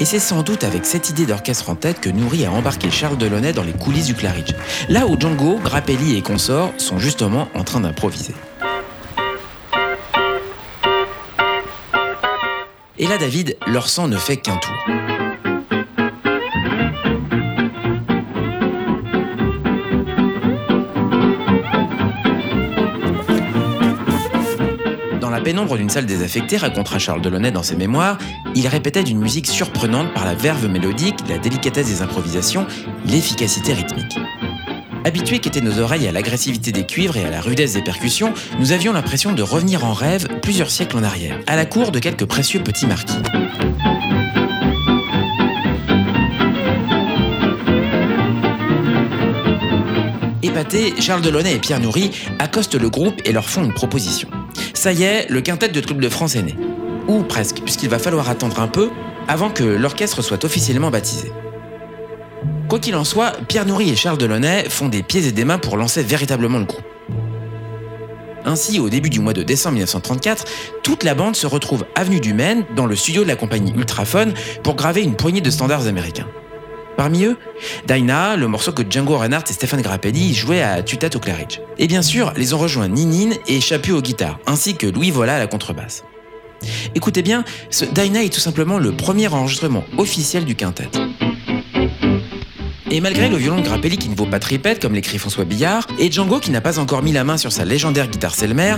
Et c'est sans doute avec cette idée d'orchestre en tête que Nourry a embarqué Charles Delaunay dans les coulisses du Claridge, là où Django, Grappelli et consorts sont justement en train d'improviser. Et là, David, leur sang ne fait qu'un tour. Pénombre d'une salle désaffectée, racontera Charles Delaunay dans ses mémoires, il répétait d'une musique surprenante par la verve mélodique, la délicatesse des improvisations, l'efficacité rythmique. Habitués qu'étaient nos oreilles à l'agressivité des cuivres et à la rudesse des percussions, nous avions l'impression de revenir en rêve plusieurs siècles en arrière, à la cour de quelques précieux petits marquis. Épatés, Charles Delaunay et Pierre Nourry accostent le groupe et leur font une proposition. Ça y est, le quintet de Club de France est né. Ou presque, puisqu'il va falloir attendre un peu avant que l'orchestre soit officiellement baptisé. Quoi qu'il en soit, Pierre Nourry et Charles Delaunay font des pieds et des mains pour lancer véritablement le groupe. Ainsi, au début du mois de décembre 1934, toute la bande se retrouve avenue du Maine, dans le studio de la compagnie Ultraphone, pour graver une poignée de standards américains. Parmi eux, Dinah, le morceau que Django Reinhardt et Stéphane Grappelli jouaient à Tutat au Claridge. Et bien sûr, les ont rejoints Ninine et Chapu aux guitares, ainsi que Louis Vola à la contrebasse. Écoutez bien, ce Dinah est tout simplement le premier enregistrement officiel du quintet. Et malgré le violon de Grappelli qui ne vaut pas tripette, comme l'écrit François Billard, et Django qui n'a pas encore mis la main sur sa légendaire guitare Selmer,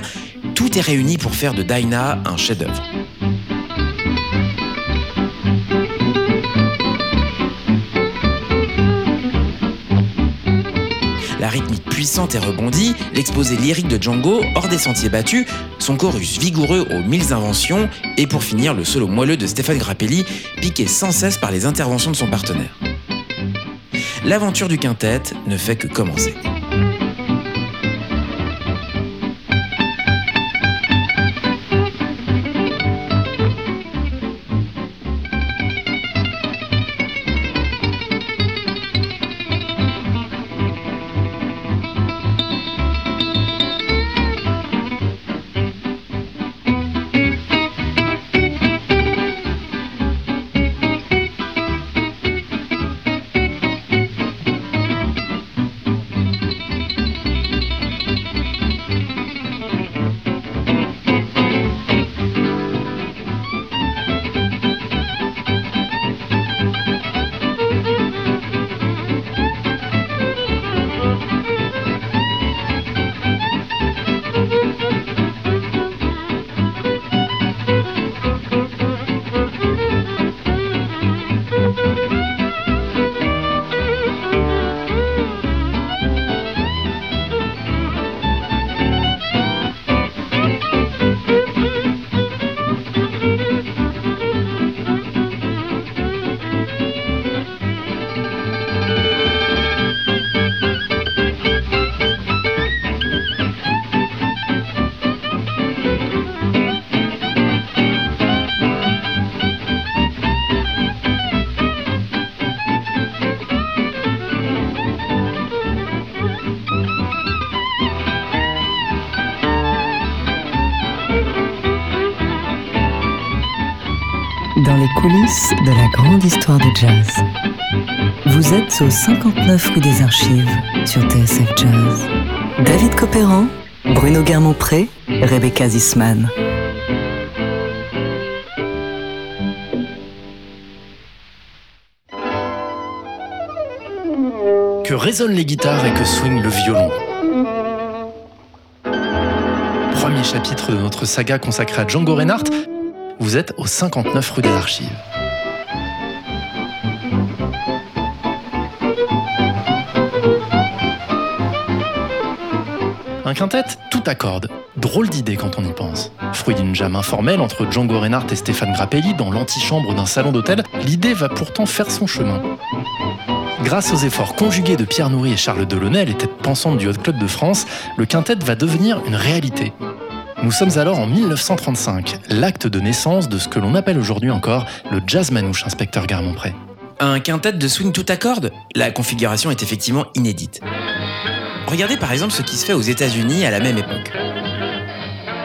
tout est réuni pour faire de Dinah un chef-d'œuvre. La rythmique puissante et rebondie, l'exposé lyrique de Django hors des sentiers battus, son chorus vigoureux aux mille inventions, et pour finir le solo moelleux de Stéphane Grappelli, piqué sans cesse par les interventions de son partenaire l'aventure du quintet ne fait que commencer. De la grande histoire du jazz. Vous êtes au 59 rue des Archives sur TSF Jazz. David Copéran, Bruno Guermont-Pré, Rebecca Zisman. Que résonnent les guitares et que swing le violon? Premier chapitre de notre saga consacrée à Django Reinhardt, vous êtes au 59 rue des Archives. Un quintet tout accorde. Drôle d'idée quand on y pense. Fruit d'une jam informelle entre Django Reinhardt et Stéphane Grappelli dans l'antichambre d'un salon d'hôtel, l'idée va pourtant faire son chemin. Grâce aux efforts conjugués de Pierre Nourri et Charles Delaunay, les têtes pensantes du Hot Club de France, le quintet va devenir une réalité. Nous sommes alors en 1935, l'acte de naissance de ce que l'on appelle aujourd'hui encore le jazz manouche, inspecteur Garmont-Pré. Un quintet de swing tout à cordes? La configuration est effectivement inédite. Regardez par exemple ce qui se fait aux États-Unis à la même époque.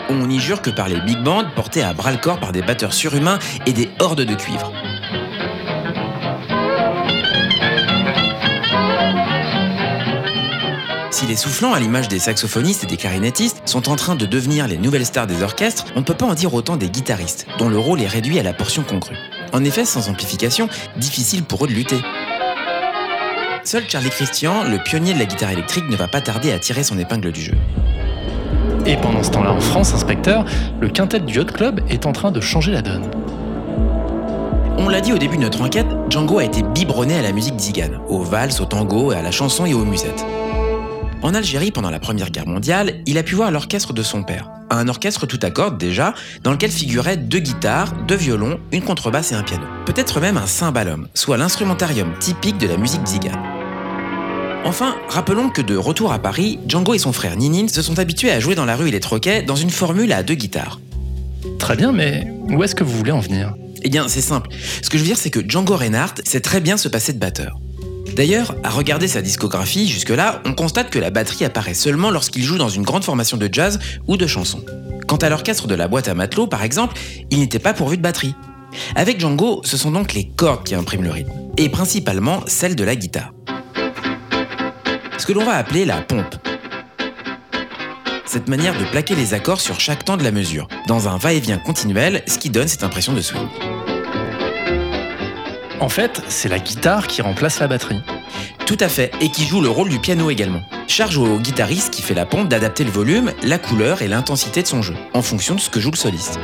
On n'y jure que par les big bands portés à bras le corps par des batteurs surhumains et des hordes de cuivre. Si les soufflants, à l'image des saxophonistes et des clarinettistes, sont en train de devenir les nouvelles stars des orchestres, on ne peut pas en dire autant des guitaristes, dont le rôle est réduit à la portion congrue. En effet, sans amplification, difficile pour eux de lutter. Seul Charlie Christian, le pionnier de la guitare électrique, ne va pas tarder à tirer son épingle du jeu. Et pendant ce temps-là en France, inspecteur, le quintet du Hot Club est en train de changer la donne. On l'a dit au début de notre enquête, Django a été biberonné à la musique zigane, aux valses, au tango, à la chanson et aux musettes. En Algérie, pendant la Première Guerre mondiale, il a pu voir l'orchestre de son père. Un orchestre tout à cordes déjà, dans lequel figuraient deux guitares, deux violons, une contrebasse et un piano. Peut-être même un cymbalum, soit l'instrumentarium typique de la musique zigane. Enfin, rappelons que de retour à Paris, Django et son frère Ninin se sont habitués à jouer dans la rue et les troquets dans une formule à deux guitares. Très bien, mais où est-ce que vous voulez en venir? Eh bien, c'est simple. Ce que je veux dire, c'est que Django Reinhardt sait très bien se passer de batteur. D'ailleurs, à regarder sa discographie jusque-là, on constate que la batterie apparaît seulement lorsqu'il joue dans une grande formation de jazz ou de chansons. Quant à l'orchestre de la boîte à matelot, par exemple, il n'était pas pourvu de batterie. Avec Django, ce sont donc les cordes qui impriment le rythme. et principalement celle de la guitare. Ce que l'on va appeler la pompe. Cette manière de plaquer les accords sur chaque temps de la mesure, dans un va-et-vient continuel, ce qui donne cette impression de swing. En fait, c'est la guitare qui remplace la batterie. Tout à fait, et qui joue le rôle du piano également. Charge au guitariste qui fait la pompe d'adapter le volume, la couleur et l'intensité de son jeu, en fonction de ce que joue le soliste.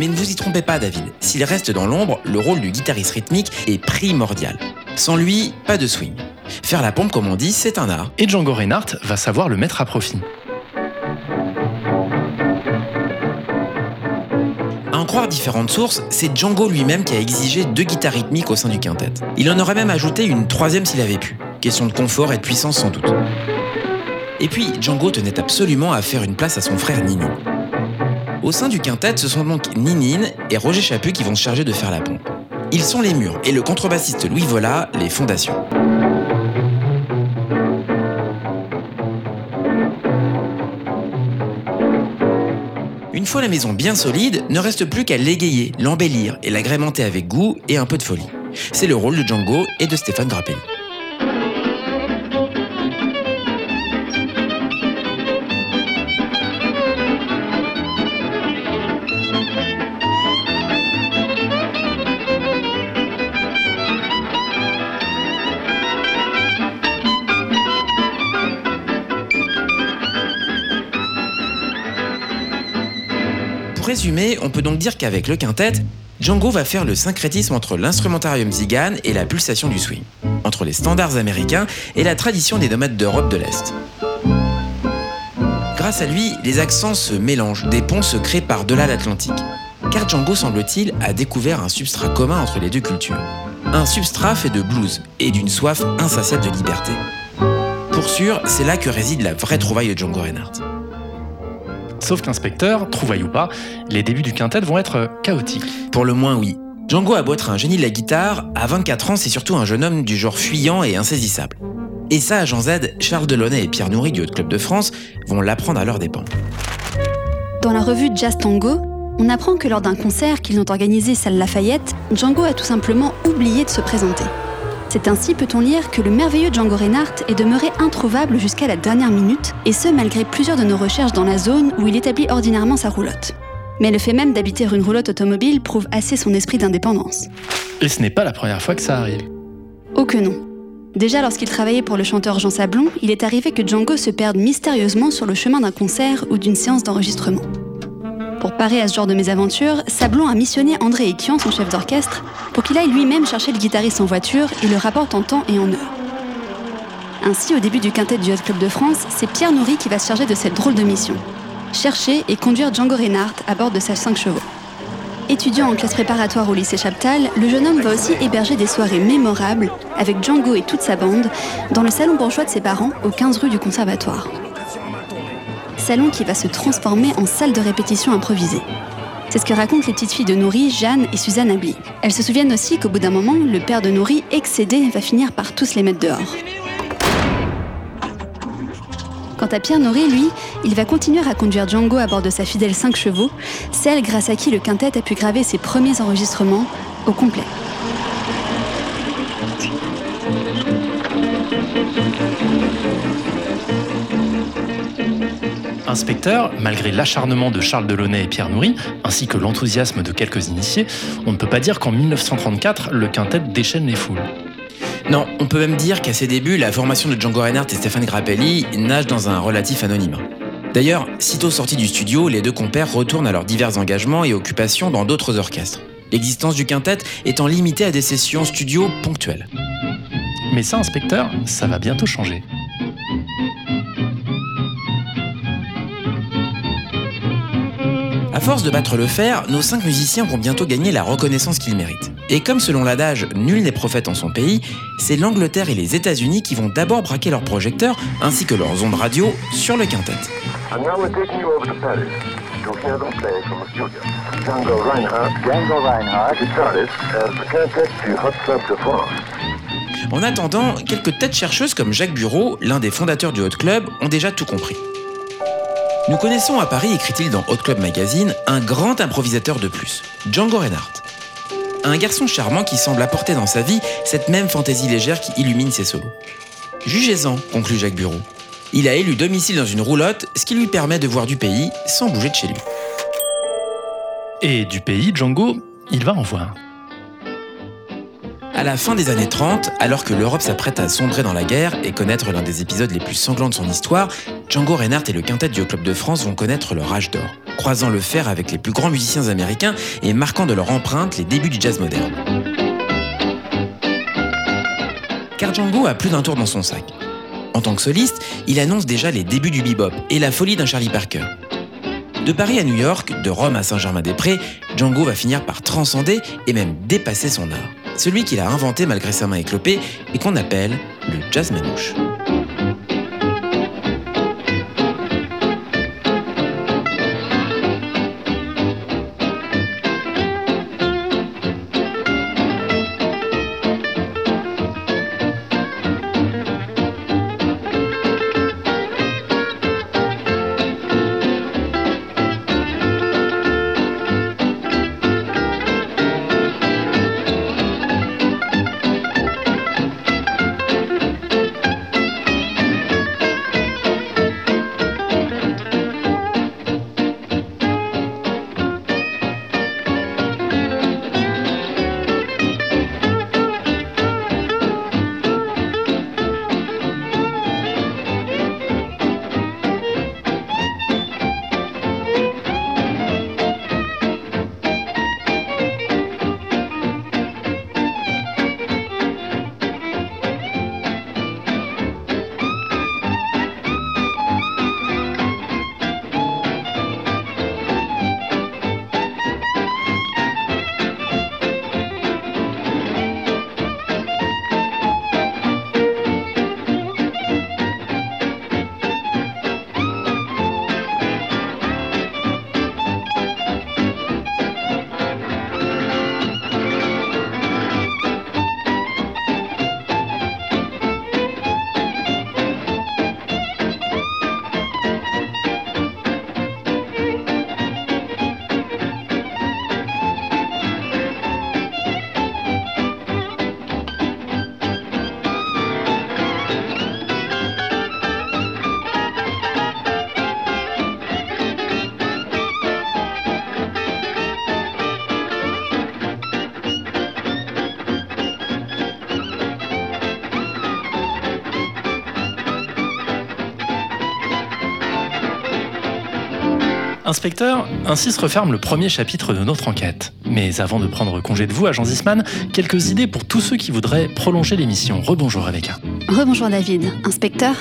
Mais ne vous y trompez pas, David. S'il reste dans l'ombre, le rôle du guitariste rythmique est primordial. Sans lui, pas de swing. Faire la pompe, comme on dit, c'est un art. Et Django Reinhardt va savoir le mettre à profit. À en croire différentes sources, c'est Django lui-même qui a exigé deux guitares rythmiques au sein du quintet. Il en aurait même ajouté une troisième s'il avait pu. Question de confort et de puissance sans doute. Et puis, Django tenait absolument à faire une place à son frère Nini. Au sein du quintet, ce sont donc Ninine et Roger Chaput qui vont se charger de faire la pompe. Ils sont les murs et le contrebassiste Louis Vola les fondations. Une fois la maison bien solide, ne reste plus qu'à l'égayer, l'embellir et l'agrémenter avec goût et un peu de folie. C'est le rôle de Django et de Stéphane Grappelli. Résumer, on peut donc dire qu'avec le quintet, Django va faire le syncrétisme entre l'instrumentarium zigane et la pulsation du swing, entre les standards américains et la tradition des nomades d'Europe de l'Est. Grâce à lui, les accents se mélangent, des ponts se créent par-delà l'Atlantique. Car Django, semble-t-il, a découvert un substrat commun entre les deux cultures. Un substrat fait de blues et d'une soif insatiable de liberté. Pour sûr, c'est là que réside la vraie trouvaille de Django Reinhardt. Sauf qu'inspecteur, trouvaille ou pas, les débuts du quintet vont être chaotiques. Pour le moins, oui. Django a beau être un génie de la guitare, à 24 ans, c'est surtout un jeune homme du genre fuyant et insaisissable. Et ça, à Jean Z, Charles Delaunay et Pierre Nourri du Haut Club de France vont l'apprendre à leur dépens. Dans la revue Jazz Tango, on apprend que lors d'un concert qu'ils ont organisé salle Lafayette, Django a tout simplement oublié de se présenter. C'est ainsi, peut-on lire, que le merveilleux Django Reinhardt est demeuré introuvable jusqu'à la dernière minute, et ce malgré plusieurs de nos recherches dans la zone où il établit ordinairement sa roulotte. Mais le fait même d'habiter une roulotte automobile prouve assez son esprit d'indépendance. Et ce n'est pas la première fois que ça arrive. Oh que non. Déjà lorsqu'il travaillait pour le chanteur Jean Sablon, il est arrivé que Django se perde mystérieusement sur le chemin d'un concert ou d'une séance d'enregistrement. Pour parer à ce genre de mésaventure, Sablon a missionné André Ekian, son chef d'orchestre, pour qu'il aille lui-même chercher le guitariste en voiture et le rapporte en temps et en heure. Ainsi, au début du quintet du Hot Club de France, c'est Pierre Nourri qui va se charger de cette drôle de mission. Chercher et conduire Django Reinhardt à bord de sa 5 chevaux. Étudiant en classe préparatoire au lycée Chaptal, le jeune homme va aussi héberger des soirées mémorables avec Django et toute sa bande dans le salon bourgeois de ses parents au 15 rue du Conservatoire. Salon qui va se transformer en salle de répétition improvisée. C'est ce que racontent les petites filles de Nourri, Jeanne et Suzanne Abli. Elles se souviennent aussi qu'au bout d'un moment, le père de Nourri, excédé, va finir par tous les mettre dehors. Quant à Pierre Nourri, lui, il va continuer à conduire Django à bord de sa fidèle 5 chevaux, celle grâce à qui le quintet a pu graver ses premiers enregistrements au complet. Inspecteur, malgré l'acharnement de Charles Delaunay et Pierre Nourri, ainsi que l'enthousiasme de quelques initiés, on ne peut pas dire qu'en 1934, le quintet déchaîne les foules. Non, on peut même dire qu'à ses débuts, la formation de Django Reinhardt et Stéphane Grappelli nage dans un relatif anonymat. D'ailleurs, sitôt sortis du studio, les deux compères retournent à leurs divers engagements et occupations dans d'autres orchestres. L'existence du quintet étant limitée à des sessions studio ponctuelles. Mais ça, inspecteur, ça va bientôt changer. À force de battre le fer, nos cinq musiciens vont bientôt gagner la reconnaissance qu'ils méritent. Et comme selon l'adage nul n'est prophète en son pays, c'est l'Angleterre et les États-Unis qui vont d'abord braquer leurs projecteurs ainsi que leurs ondes radio sur le quintet. En attendant, quelques têtes chercheuses comme Jacques Bureau, l'un des fondateurs du Hot Club, ont déjà tout compris. Nous connaissons à Paris, écrit-il dans Hot Club Magazine, un grand improvisateur de plus, Django Reinhardt. Un garçon charmant qui semble apporter dans sa vie cette même fantaisie légère qui illumine ses solos. Jugez-en, conclut Jacques Bureau. Il a élu domicile dans une roulotte, ce qui lui permet de voir du pays sans bouger de chez lui. Et du pays, Django, il va en voir. À la fin des années 30, alors que l'Europe s'apprête à sombrer dans la guerre et connaître l'un des épisodes les plus sanglants de son histoire, Django Reinhardt et le quintet du Club de France vont connaître leur âge d'or, croisant le fer avec les plus grands musiciens américains et marquant de leur empreinte les débuts du jazz moderne. Car Django a plus d'un tour dans son sac. En tant que soliste, il annonce déjà les débuts du bebop et la folie d'un Charlie Parker. De Paris à New York, de Rome à Saint-Germain-des-Prés, Django va finir par transcender et même dépasser son art celui qu'il a inventé malgré sa main éclopée et qu'on appelle le jazz manouche. Inspecteur, ainsi se referme le premier chapitre de notre enquête. Mais avant de prendre congé de vous, agent Zisman, quelques idées pour tous ceux qui voudraient prolonger l'émission. Rebonjour Rebecca. Rebonjour David. Inspecteur?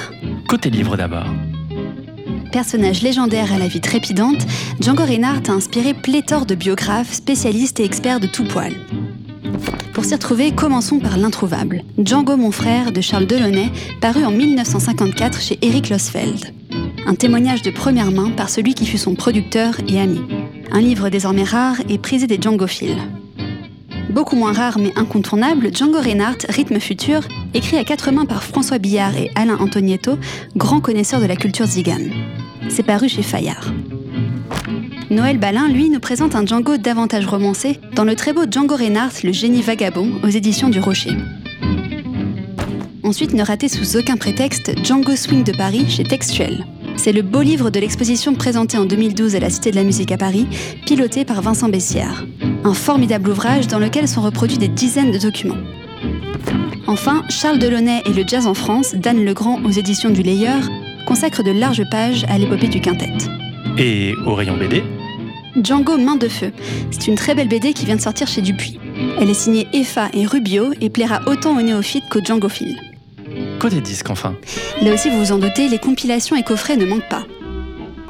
Côté livre d'abord. Personnage légendaire à la vie trépidante, Django Reinhardt a inspiré pléthore de biographes, spécialistes et experts de tout poil. Pour s'y retrouver, commençons par l'introuvable. Django mon frère de Charles Delaunay, paru en 1954 chez Eric Losfeld un témoignage de première main par celui qui fut son producteur et ami. Un livre désormais rare et prisé des Djangophiles. Beaucoup moins rare mais incontournable, Django Reinhardt, Rythme futur, écrit à quatre mains par François Billard et Alain Antonietto, grands connaisseurs de la culture zigane. C'est paru chez Fayard. Noël Balin, lui, nous présente un Django davantage romancé dans le très beau Django Reinhardt, le génie vagabond, aux éditions du Rocher. Ensuite, ne ratez sous aucun prétexte Django Swing de Paris chez Textuel. C'est le beau livre de l'exposition présentée en 2012 à la Cité de la Musique à Paris, piloté par Vincent Bessière. Un formidable ouvrage dans lequel sont reproduits des dizaines de documents. Enfin, Charles Delaunay et le jazz en France, Dan Legrand aux éditions du Layer, consacrent de larges pages à l'épopée du quintet. Et au rayon BD Django Main de Feu. C'est une très belle BD qui vient de sortir chez Dupuis. Elle est signée EFA et Rubio et plaira autant aux néophytes qu'aux Djangophiles. Côté disque enfin. Là aussi, vous vous en doutez, les compilations et coffrets ne manquent pas.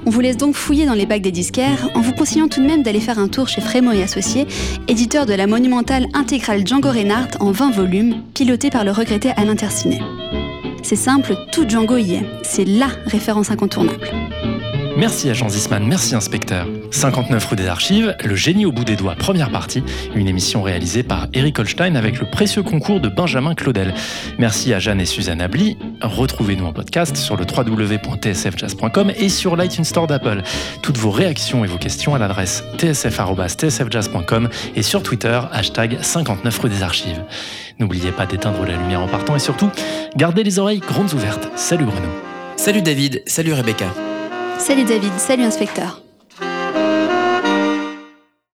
On vous laisse donc fouiller dans les bacs des disquaires en vous conseillant tout de même d'aller faire un tour chez Frémo et Associés, éditeur de la monumentale intégrale Django Reinhardt en 20 volumes, pilotée par le regretté Alain Tercinet. C'est simple, tout Django y est. C'est LA référence incontournable. Merci à Jean Zisman, merci inspecteur. 59 rue des Archives, Le génie au bout des doigts, première partie, une émission réalisée par Eric Holstein avec le précieux concours de Benjamin Claudel. Merci à Jeanne et Suzanne Abli. Retrouvez-nous en podcast sur le www.tsfjazz.com et sur l'iTunes Store d'Apple. Toutes vos réactions et vos questions à l'adresse tsf.tsfjazz.com et sur Twitter, hashtag 59 rue des Archives. N'oubliez pas d'éteindre la lumière en partant et surtout, gardez les oreilles grandes ouvertes. Salut Bruno. Salut David, salut Rebecca. Salut David, salut inspecteur.